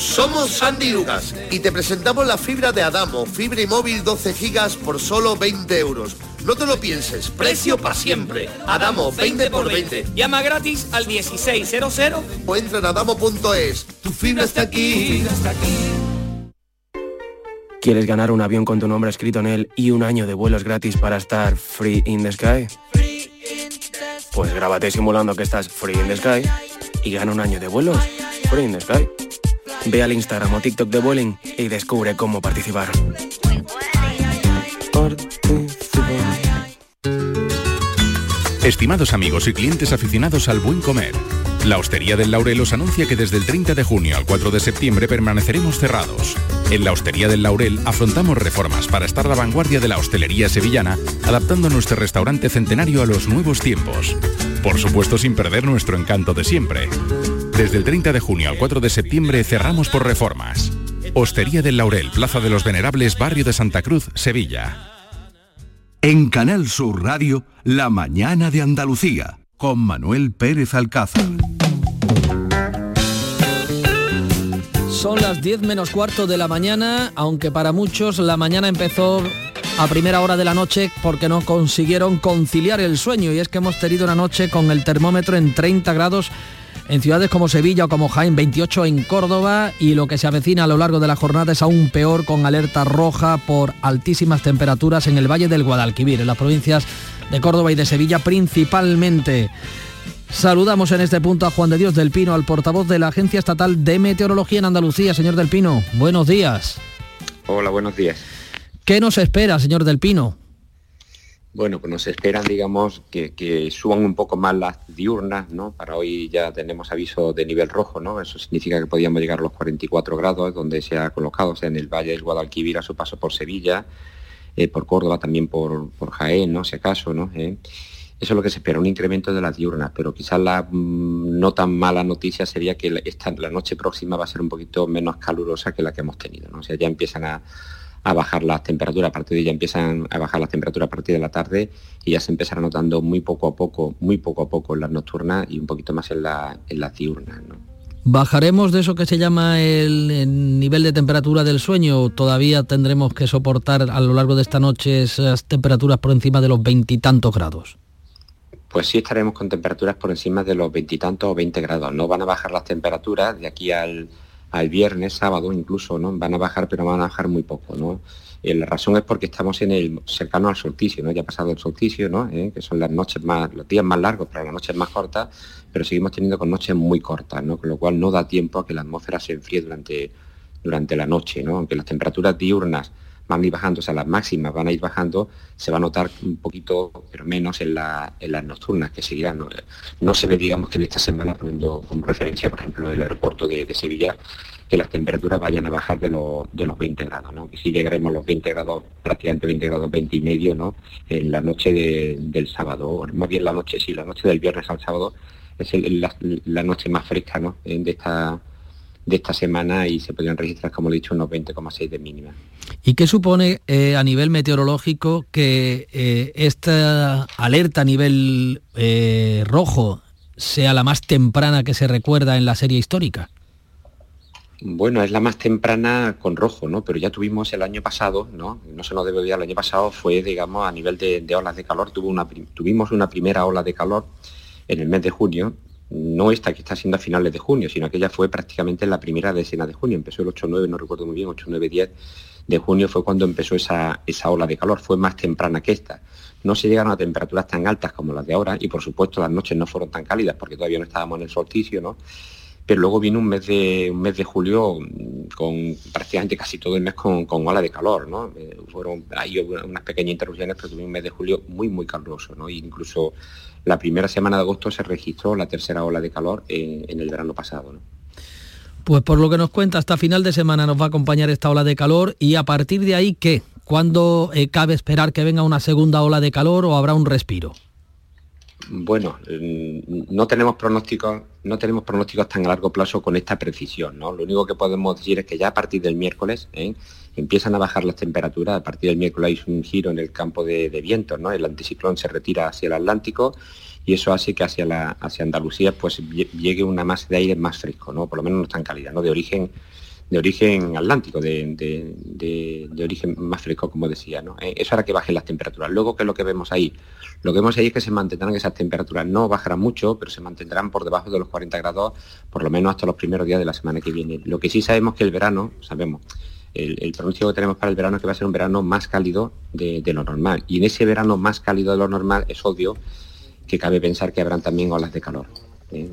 Somos Sandy Lucas y te presentamos la fibra de Adamo, fibra y móvil 12 gigas por solo 20 euros. No te lo pienses, precio para siempre. Adamo, 20 por 20. Llama gratis al 1600 o entra en adamo.es. Tu fibra está aquí. ¿Quieres ganar un avión con tu nombre escrito en él y un año de vuelos gratis para estar free in the sky? Pues grábate simulando que estás free in the sky y gana un año de vuelos free in the sky. Ve al Instagram o TikTok de Vueling y descubre cómo participar. Estimados amigos y clientes aficionados al buen comer, la Hostería del Laurel os anuncia que desde el 30 de junio al 4 de septiembre permaneceremos cerrados. En la Hostería del Laurel afrontamos reformas para estar la vanguardia de la hostelería sevillana, adaptando nuestro restaurante centenario a los nuevos tiempos. Por supuesto sin perder nuestro encanto de siempre. Desde el 30 de junio al 4 de septiembre cerramos por reformas. Hostería del Laurel, Plaza de los Venerables, Barrio de Santa Cruz, Sevilla. En Canal Sur Radio, La mañana de Andalucía, con Manuel Pérez Alcázar. Son las 10 menos cuarto de la mañana, aunque para muchos la mañana empezó a primera hora de la noche porque no consiguieron conciliar el sueño y es que hemos tenido una noche con el termómetro en 30 grados en ciudades como Sevilla o como Jaén, 28 en Córdoba y lo que se avecina a lo largo de la jornada es aún peor con alerta roja por altísimas temperaturas en el Valle del Guadalquivir, en las provincias de Córdoba y de Sevilla principalmente. Saludamos en este punto a Juan de Dios del Pino, al portavoz de la Agencia Estatal de Meteorología en Andalucía. Señor del Pino, buenos días. Hola, buenos días. ¿Qué nos espera, señor del Pino? Bueno, pues nos esperan, digamos, que, suban un poco más las diurnas, ¿no? Para hoy ya tenemos aviso de nivel rojo, ¿no? Eso significa que podríamos llegar a los 44 grados, donde se ha colocado, o sea, en el Valle del Guadalquivir a su paso por Sevilla, eh, por Córdoba, también por, por, Jaén, ¿no? Si acaso, ¿no? ¿Eh? Eso es lo que se espera, un incremento de las diurnas, pero quizás la mm, no tan mala noticia sería que esta, la noche próxima va a ser un poquito menos calurosa que la que hemos tenido, ¿no? O sea, ya empiezan a a bajar las temperaturas, a partir de ya empiezan a bajar las temperaturas a partir de la tarde y ya se empezará notando muy poco a poco, muy poco a poco en las nocturnas y un poquito más en, la, en las diurnas. ¿Bajaremos de eso que se llama el, nivel de temperatura del sueño o todavía tendremos que soportar a lo largo de esta noche esas temperaturas por encima de los veintitantos grados? Pues sí estaremos con temperaturas por encima de los veintitantos o veinte grados. No van a bajar las temperaturas de aquí al, al viernes, sábado incluso, ¿no? Van a bajar, pero van a bajar muy poco, ¿no? Eh, la razón es porque estamos en el cercano al solsticio, ¿no? Ya ha pasado el solsticio, ¿no? Eh, que son las noches más, los días más largos, pero las noches más cortas, pero seguimos teniendo con noches muy cortas, ¿no? Con lo cual no da tiempo a que la atmósfera se enfríe durante, durante la noche, ¿no? Aunque las temperaturas diurnas van a ir bajando, o sea, las máximas van a ir bajando, se va a notar un poquito, pero menos en, las nocturnas que seguirán. No, se ve, digamos, que en esta semana, poniendo como referencia, por ejemplo, el aeropuerto de, Sevilla, que las temperaturas vayan a bajar de, de los 20 grados, ¿no? Que si llegaremos a los 20 grados, prácticamente 20 grados, 20 y medio, ¿no? En la noche del sábado, más bien la noche, sí, la noche del viernes al sábado, es la, noche más fresca, ¿no? De esta de esta semana y se podrían registrar, como he dicho, unos 20,6 de mínima. ¿Y qué supone eh, a nivel meteorológico que eh, esta alerta a nivel eh, rojo sea la más temprana que se recuerda en la serie histórica? Bueno, es la más temprana con rojo, ¿no? Pero ya tuvimos el año pasado, ¿no? No se nos debe olvidar, el año pasado fue, digamos, a nivel de, olas de calor, tuvo una, tuvimos una primera ola de calor en el mes de junio, no esta que está siendo a finales de junio, sino aquella fue prácticamente la primera decena de junio, empezó el 8-9, no recuerdo muy bien, 8-9-10 de junio fue cuando empezó esa, esa ola de calor, fue más temprana que esta. No se llegaron a temperaturas tan altas como las de ahora y por supuesto las noches no fueron tan cálidas porque todavía no estábamos en el solsticio, ¿no? Pero luego viene un mes de, un mes de julio con prácticamente casi todo el mes con, ola de calor, ¿no? Eh, fueron ahí unas pequeñas interrupciones, pero tuvimos un mes de julio muy, muy caluroso, ¿no? incluso la primera semana de agosto se registró la tercera ola de calor en, el verano pasado. Pues por lo que nos cuenta, hasta final de semana nos va a acompañar esta ola de calor y a partir de ahí, ¿qué? ¿Cuándo eh, cabe esperar que venga una segunda ola de calor o habrá un respiro? Bueno, no tenemos pronósticos, no tenemos pronósticos tan a largo plazo con esta precisión, ¿no? Lo único que podemos decir es que ya a partir del miércoles ¿eh? empiezan a bajar las temperaturas, a partir del miércoles hay un giro en el campo de, viento, ¿no? El anticiclón se retira hacia el Atlántico y eso hace que hacia, la, hacia Andalucía pues llegue una masa de aire más fresco, ¿no? Por lo menos no tan cálida, ¿no? De origen de origen atlántico, de, origen más fresco, como decía. ¿no? Eh, eso hará que bajen las temperaturas. Luego, ¿qué es lo que vemos ahí? Lo que vemos ahí es que se mantendrán esas temperaturas. No bajarán mucho, pero se mantendrán por debajo de los 40 grados, por lo menos hasta los primeros días de la semana que viene. Lo que sí sabemos que el verano, sabemos, el, pronóstico que tenemos para el verano es que va a ser un verano más cálido de, lo normal. Y en ese verano más cálido de lo normal es obvio que cabe pensar que habrán también olas de calor. ¿eh?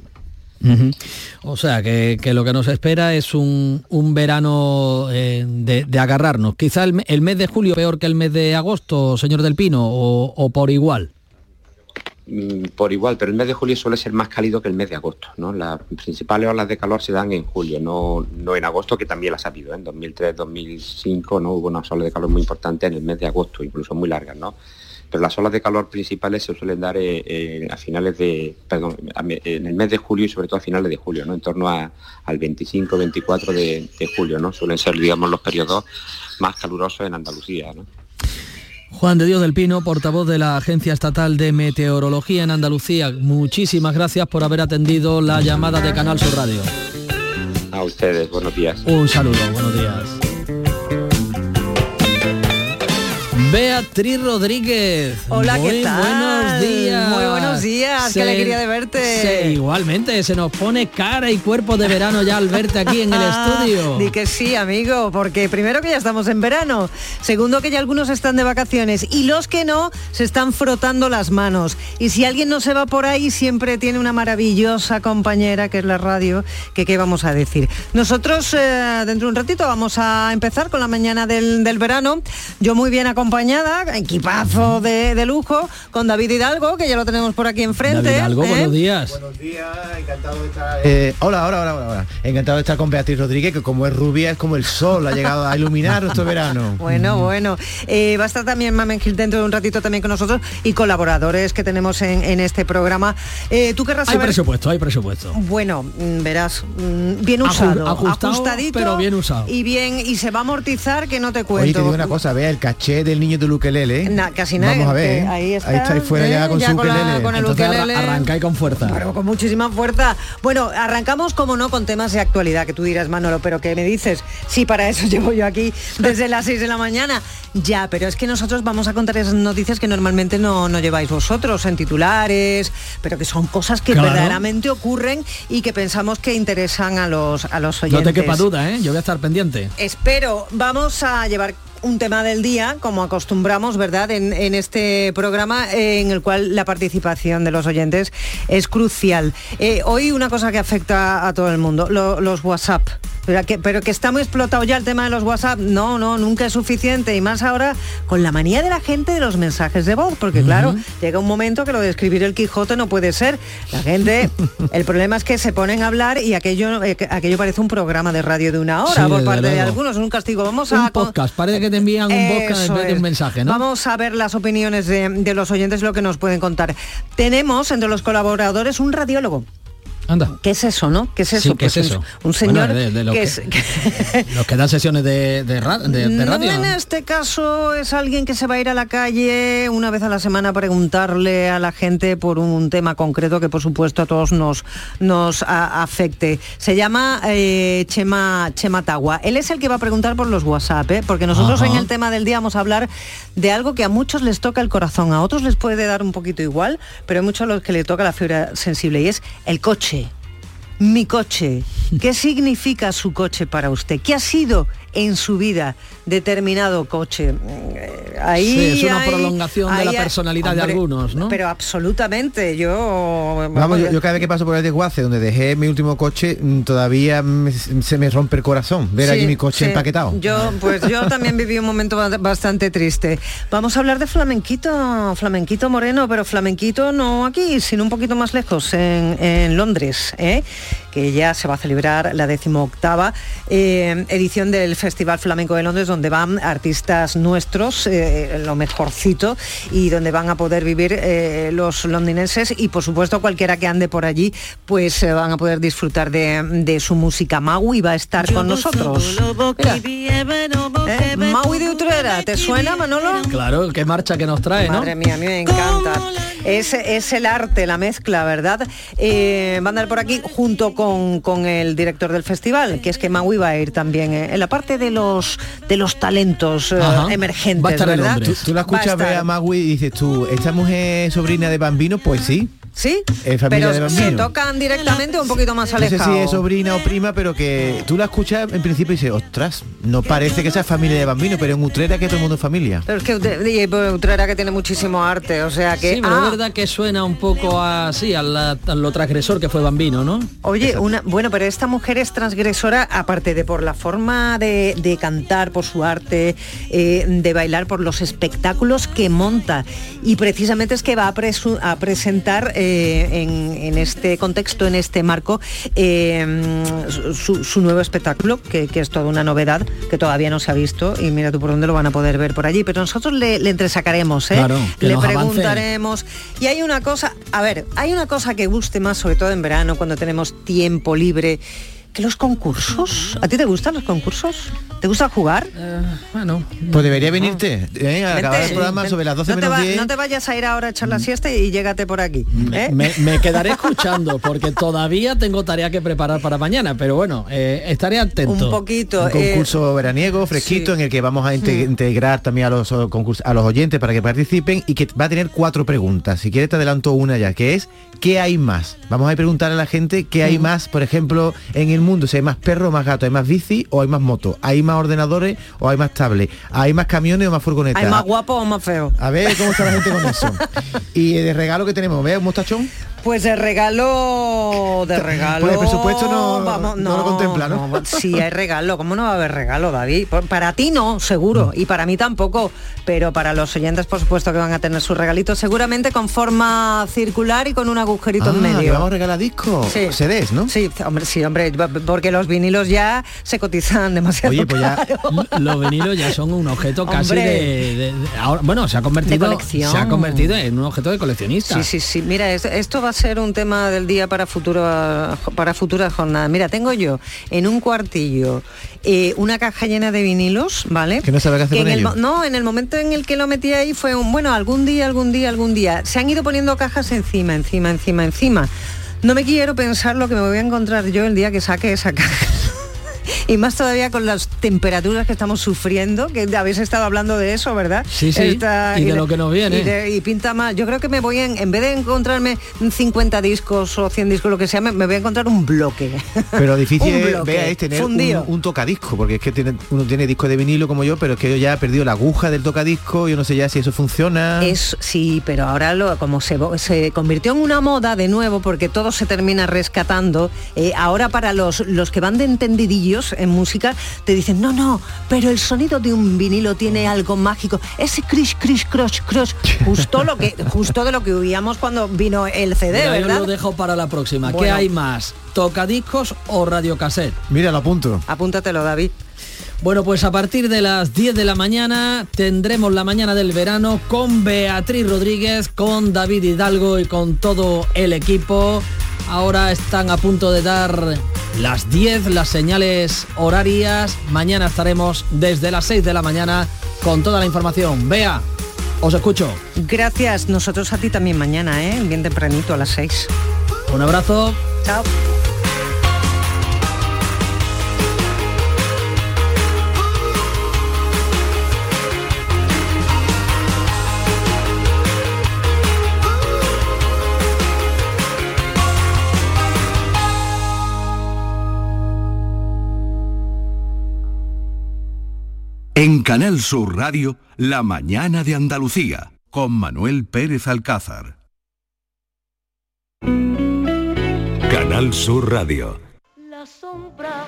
O sea, que, lo que nos espera es un, verano eh, de, agarrarnos. Quizá el, mes de julio peor que el mes de agosto, señor Del Pino, o, por igual. Mm, por igual, pero el mes de julio suele ser más cálido que el mes de agosto. ¿no? Las principales olas de calor se dan en julio, no, no en agosto, que también las ha habido. En 2003, 2005 ¿no? hubo unas olas de calor muy importantes en el mes de agosto, incluso muy largas. ¿no? Pero las olas de calor principales se suelen dar eh, eh, a finales de, perdón, en el mes de julio y sobre todo a finales de julio, ¿no? En torno al 25, 24 de, julio, ¿no? Suelen ser, digamos, los periodos más calurosos en Andalucía, Juan de Dios del Pino, portavoz de la Agencia Estatal de Meteorología en Andalucía, muchísimas gracias por haber atendido la llamada de Canal Sur Radio. A ustedes, buenos días. Un saludo, buenos días. Beatriz Rodríguez. Hola, ¿qué tal? Buenos días. Muy buenos días, qué alegría de verte. igualmente, se nos pone cara y cuerpo de verano ya al verte aquí en el estudio. Di que sí, amigo, porque primero que ya estamos en verano, segundo que ya algunos están de vacaciones y los que no se están frotando las manos. Y si alguien no se va por ahí, siempre tiene una maravillosa compañera que es la radio, que qué vamos a decir. Nosotros eh, dentro de un ratito vamos a empezar con la mañana del, del verano. Yo muy bien acompañado acompañada, equipazo de, lujo, con David Hidalgo, que ya lo tenemos por aquí enfrente. David Hidalgo, ¿eh? buenos días. Buenos días, encantado de estar... Eh, hola, hola, hola, hola, Encantado de estar con Beatriz Rodríguez, que como es rubia, es como el sol, ha llegado a iluminar nuestro verano. Bueno, bueno. Eh, va a estar también Mamen Gil dentro de un ratito también con nosotros y colaboradores que tenemos en, este programa. ¿Tú querrás Hay presupuesto, hay presupuesto. Bueno, mm, verás, mm, bien usado, ajustadito, pero bien usado. Y bien, y se va a amortizar que no te cuento. Oye, te digo una cosa, vea, el caché del niño de ukelele. casi nada. Vamos a ver. ¿eh? Ahí está. Ahí fuera ya con su ukelele. con el ukelele. arranca y con fuerza. Con muchísima fuerza. Bueno, arrancamos como no con temas de actualidad, que tú dirás, Manolo, pero ¿qué me dices? Sí, para eso llevo yo aquí desde las 6 de la mañana. Ya, pero es que nosotros vamos a contar esas noticias que normalmente no, no lleváis vosotros en titulares, pero que son cosas que verdaderamente ocurren y que pensamos que interesan a los, a los oyentes. No te quepa duda, ¿eh? Yo voy a estar pendiente. Espero, vamos a llevar un tema del día, como acostumbramos, ¿verdad?, en, este programa en el cual la participación de los oyentes es crucial. Eh, hoy una cosa que afecta a todo el mundo, los WhatsApp. Pero que, está muy explotado ya el tema de los WhatsApp. No, no, nunca es suficiente. Y más ahora con la manía de la gente de los mensajes de voz. Porque claro, llega un momento que lo de escribir el Quijote no puede ser. La gente, el problema es que se ponen a hablar y aquello, eh, aquello parece un programa de radio de una hora por parte de algunos. un castigo. Vamos a... Podcast. Parece que te envían un podcast en vez de un mensaje, ¿no? Vamos a ver las opiniones de, de los oyentes, lo que nos pueden contar. Tenemos entre los colaboradores un radiólogo. ¿Qué es eso, no? ¿Qué es eso? ¿qué es pues eso? Un, señor que, es... los que dan sesiones de, de, radio. En este caso es alguien que se va a ir a la calle una vez a la semana a preguntarle a la gente por un tema concreto que por supuesto a todos nos, nos afecte. Se llama eh, Chema, Chema Tagua. Él es el que va a preguntar por los WhatsApp, ¿eh? porque nosotros en el tema del día vamos a hablar de algo que a muchos les toca el corazón, a otros les puede dar un poquito igual, pero hay muchos a los que le toca la fibra sensible y es el coche mi coche. ¿Qué significa su coche para usted? ¿Qué ha sido en su vida determinado coche. Eh, Ahí Sí, es una hay- prolongación de la personalidad de algunos, ¿no? Pero absolutamente, yo... Vamos, yo, yo cada vez que paso por el desguace donde dejé mi último coche, mm, todavía me- se me rompe el corazón ver Sí, allí mi coche sí. empaquetado. Yo, pues yo también viví un momento ba- bastante triste. Vamos a hablar de flamenquito, flamenquito moreno, pero flamenquito no aquí, sino un poquito más lejos, en, en Londres, ¿eh? Que ya se va a celebrar la decimoctava eh, edición del Festival Flamenco de Londres, donde van artistas nuestros, eh, lo mejorcito, y donde van a poder vivir eh, los londinenses y por supuesto cualquiera que ande por allí, pues eh, van a poder disfrutar de, de su música. Maui va a estar con nosotros. Mira. ¿Eh? Maui de Utrera, ¿te suena Manolo? Claro, qué marcha que nos trae, ¿no? Madre mía, a mí me encanta. Es, es el arte, la mezcla, ¿verdad? Eh, va a andar por aquí junto con, con el director del festival, que es que Maui va a ir también eh, en la parte de los de los talentos eh, Ajá. emergentes, Va a estar ¿verdad? Londres. Tú, tú la escuchas ver estar. a Magui y dices tú, ¿esta mujer sobrina de Bambino? Pues sí. ¿Sí? Es familia de Pero se Bambino. tocan directamente o un poquito más No sé alejado. si es sobrina o prima, pero que tú la escuchas en principio y dices, ostras, no parece que sea familia de Bambino, pero en Utrera que todo el mundo es familia. Pero es que Ut- y, pues, Utrera que tiene muchísimo arte, o sea que... Sí, pero ah, es verdad que suena un poco así a, la- a lo transgresor que fue Bambino, ¿no? Oye, una, bueno, pero esta mujer es transgresora, aparte de por la forma de, de cantar, por su arte, eh, de bailar, por los espectáculos que monta. Y precisamente es que va a, presu- a presentar eh, en, en este contexto, en este marco, eh, su, su nuevo espectáculo, que, que es toda una novedad, que todavía no se ha visto. Y mira tú por dónde lo van a poder ver por allí. Pero nosotros le, le entresacaremos, ¿eh? Claro, le avance. preguntaremos. Y hay una cosa, a ver, hay una cosa que guste más, sobre todo en verano, cuando tenemos tiempo libre, que los concursos. ¿A ti te gustan los concursos? ¿Te gusta jugar? bueno. Pues debería venirte, ¿eh? al acabar el programa sobre las 12 no te, menos va- 10. no te vayas a ir ahora a echar la siesta y llégate por aquí. ¿eh? Me, me quedaré escuchando porque todavía tengo tarea que preparar para mañana, pero bueno, eh, estaré atento. Un poquito. Un eh, concurso veraniego, fresquito, en el que vamos a inte- Mm. integrar también a los, oh, concurs- a los oyentes para que participen y que va a tener cuatro preguntas. Si quieres te adelanto una ya, que es ¿qué hay más? Vamos a preguntar a la gente qué Mm. hay más, por ejemplo, en el mundo, si hay más perros, más gatos, hay más bici o hay más motos, hay más ordenadores o hay más tablets, hay más camiones o más furgonetas. ¿Hay más guapo o más feo? A ver cómo está la gente con eso. Y de regalo que tenemos, ¿ves? Un mostachón. Pues de regalo, de regalo. Pues el presupuesto no- vamos, no lo contempla, ¿no? sí, hay regalo. ¿Cómo no va a haber regalo, David? Para ti no, seguro. Y para mí tampoco. Pero para los oyentes, por supuesto, que van a tener su regalito, seguramente con forma circular y con un agujerito en Ah, medio. vamos a regalar discos, Sí. CDs, ¿no? Sí, hombre, sí, hombre, porque los vinilos ya se cotizan demasiado. Oye, pues ya caro. los vinilos ya son un objeto casi de, de- de- ahora, bueno, se ha convertido De colección. se ha convertido en un objeto de coleccionista. Sí, sí, sí. Mira, es- esto va a ser un tema del día para futuro para futuras jornadas. Mira, tengo yo en un cuartillo eh, una caja llena de vinilos, ¿vale? Que no sabe qué hacer con en ellos. no, en el momento en el que lo metí ahí fue un, bueno, algún día, algún día, algún día. Se han ido poniendo cajas encima, encima, encima, encima. No me quiero pensar lo que me voy a encontrar yo el día que saque esa caja. Y más todavía con las temperaturas que estamos sufriendo, que habéis estado hablando de eso, ¿verdad? Sí, sí, y de lo que nos viene. y de- y pinta más. Yo creo que me voy en, en vez de encontrarme 50 discos o 100 discos, lo que sea, me, me voy a encontrar un bloque. Pero difícil Un es, bloque, vea, es tener un, un tocadisco, porque es que tiene- uno tiene disco de vinilo como yo, pero es que yo ya he perdido la aguja del tocadisco, yo no sé ya si eso funciona. Es sí, pero ahora lo, como se, se convirtió en una moda de nuevo, porque todo se termina rescatando, eh, ahora para los, los que van de en música, te dicen, no, no, pero el sonido de un vinilo tiene algo mágico. Ese crish, crish, crush, crush, justo lo que, justo de lo que huíamos cuando vino el CD, Mira, yo ¿verdad? lo dejo para la próxima. ¿Qué Bueno. hay más? ¿Tocadiscos o radiocassette? Mira, lo apunto. Apúntatelo, David. Bueno, pues a partir de las 10 de la mañana tendremos la mañana del verano con Beatriz Rodríguez, con David Hidalgo y con todo el equipo. Ahora están a punto de dar las 10, las señales horarias. Mañana estaremos desde las 6 de la mañana con toda la información. Bea, os escucho. Gracias, nosotros a ti también mañana, ¿eh? Bien tempranito a las 6. Un abrazo. Chao. Canal Sur Radio, La mañana de Andalucía, con Manuel Pérez Alcázar. Canal Sur Radio. La sombra,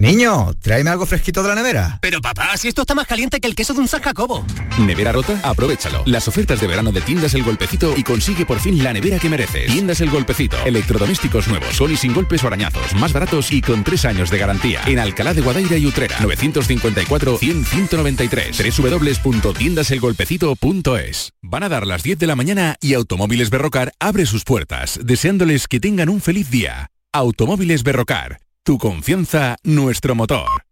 Niño, tráeme algo fresquito de la nevera. Pero papá, si esto está más caliente que el queso de un San Jacobo. ¿Nevera rota? Aprovechalo. Las ofertas de verano de Tiendas El Golpecito y consigue por fin la nevera que mereces. Tiendas El Golpecito. Electrodomésticos nuevos, con y sin golpes o arañazos, más baratos y con tres años de garantía. En Alcalá de Guadaira y Utrera. 954-100-193. www.tiendaselgolpecito.es Van a dar las 10 de la mañana y Automóviles Berrocar abre sus puertas, deseándoles que tengan un feliz día. Automóviles Berrocar. Tu confianza, nuestro motor.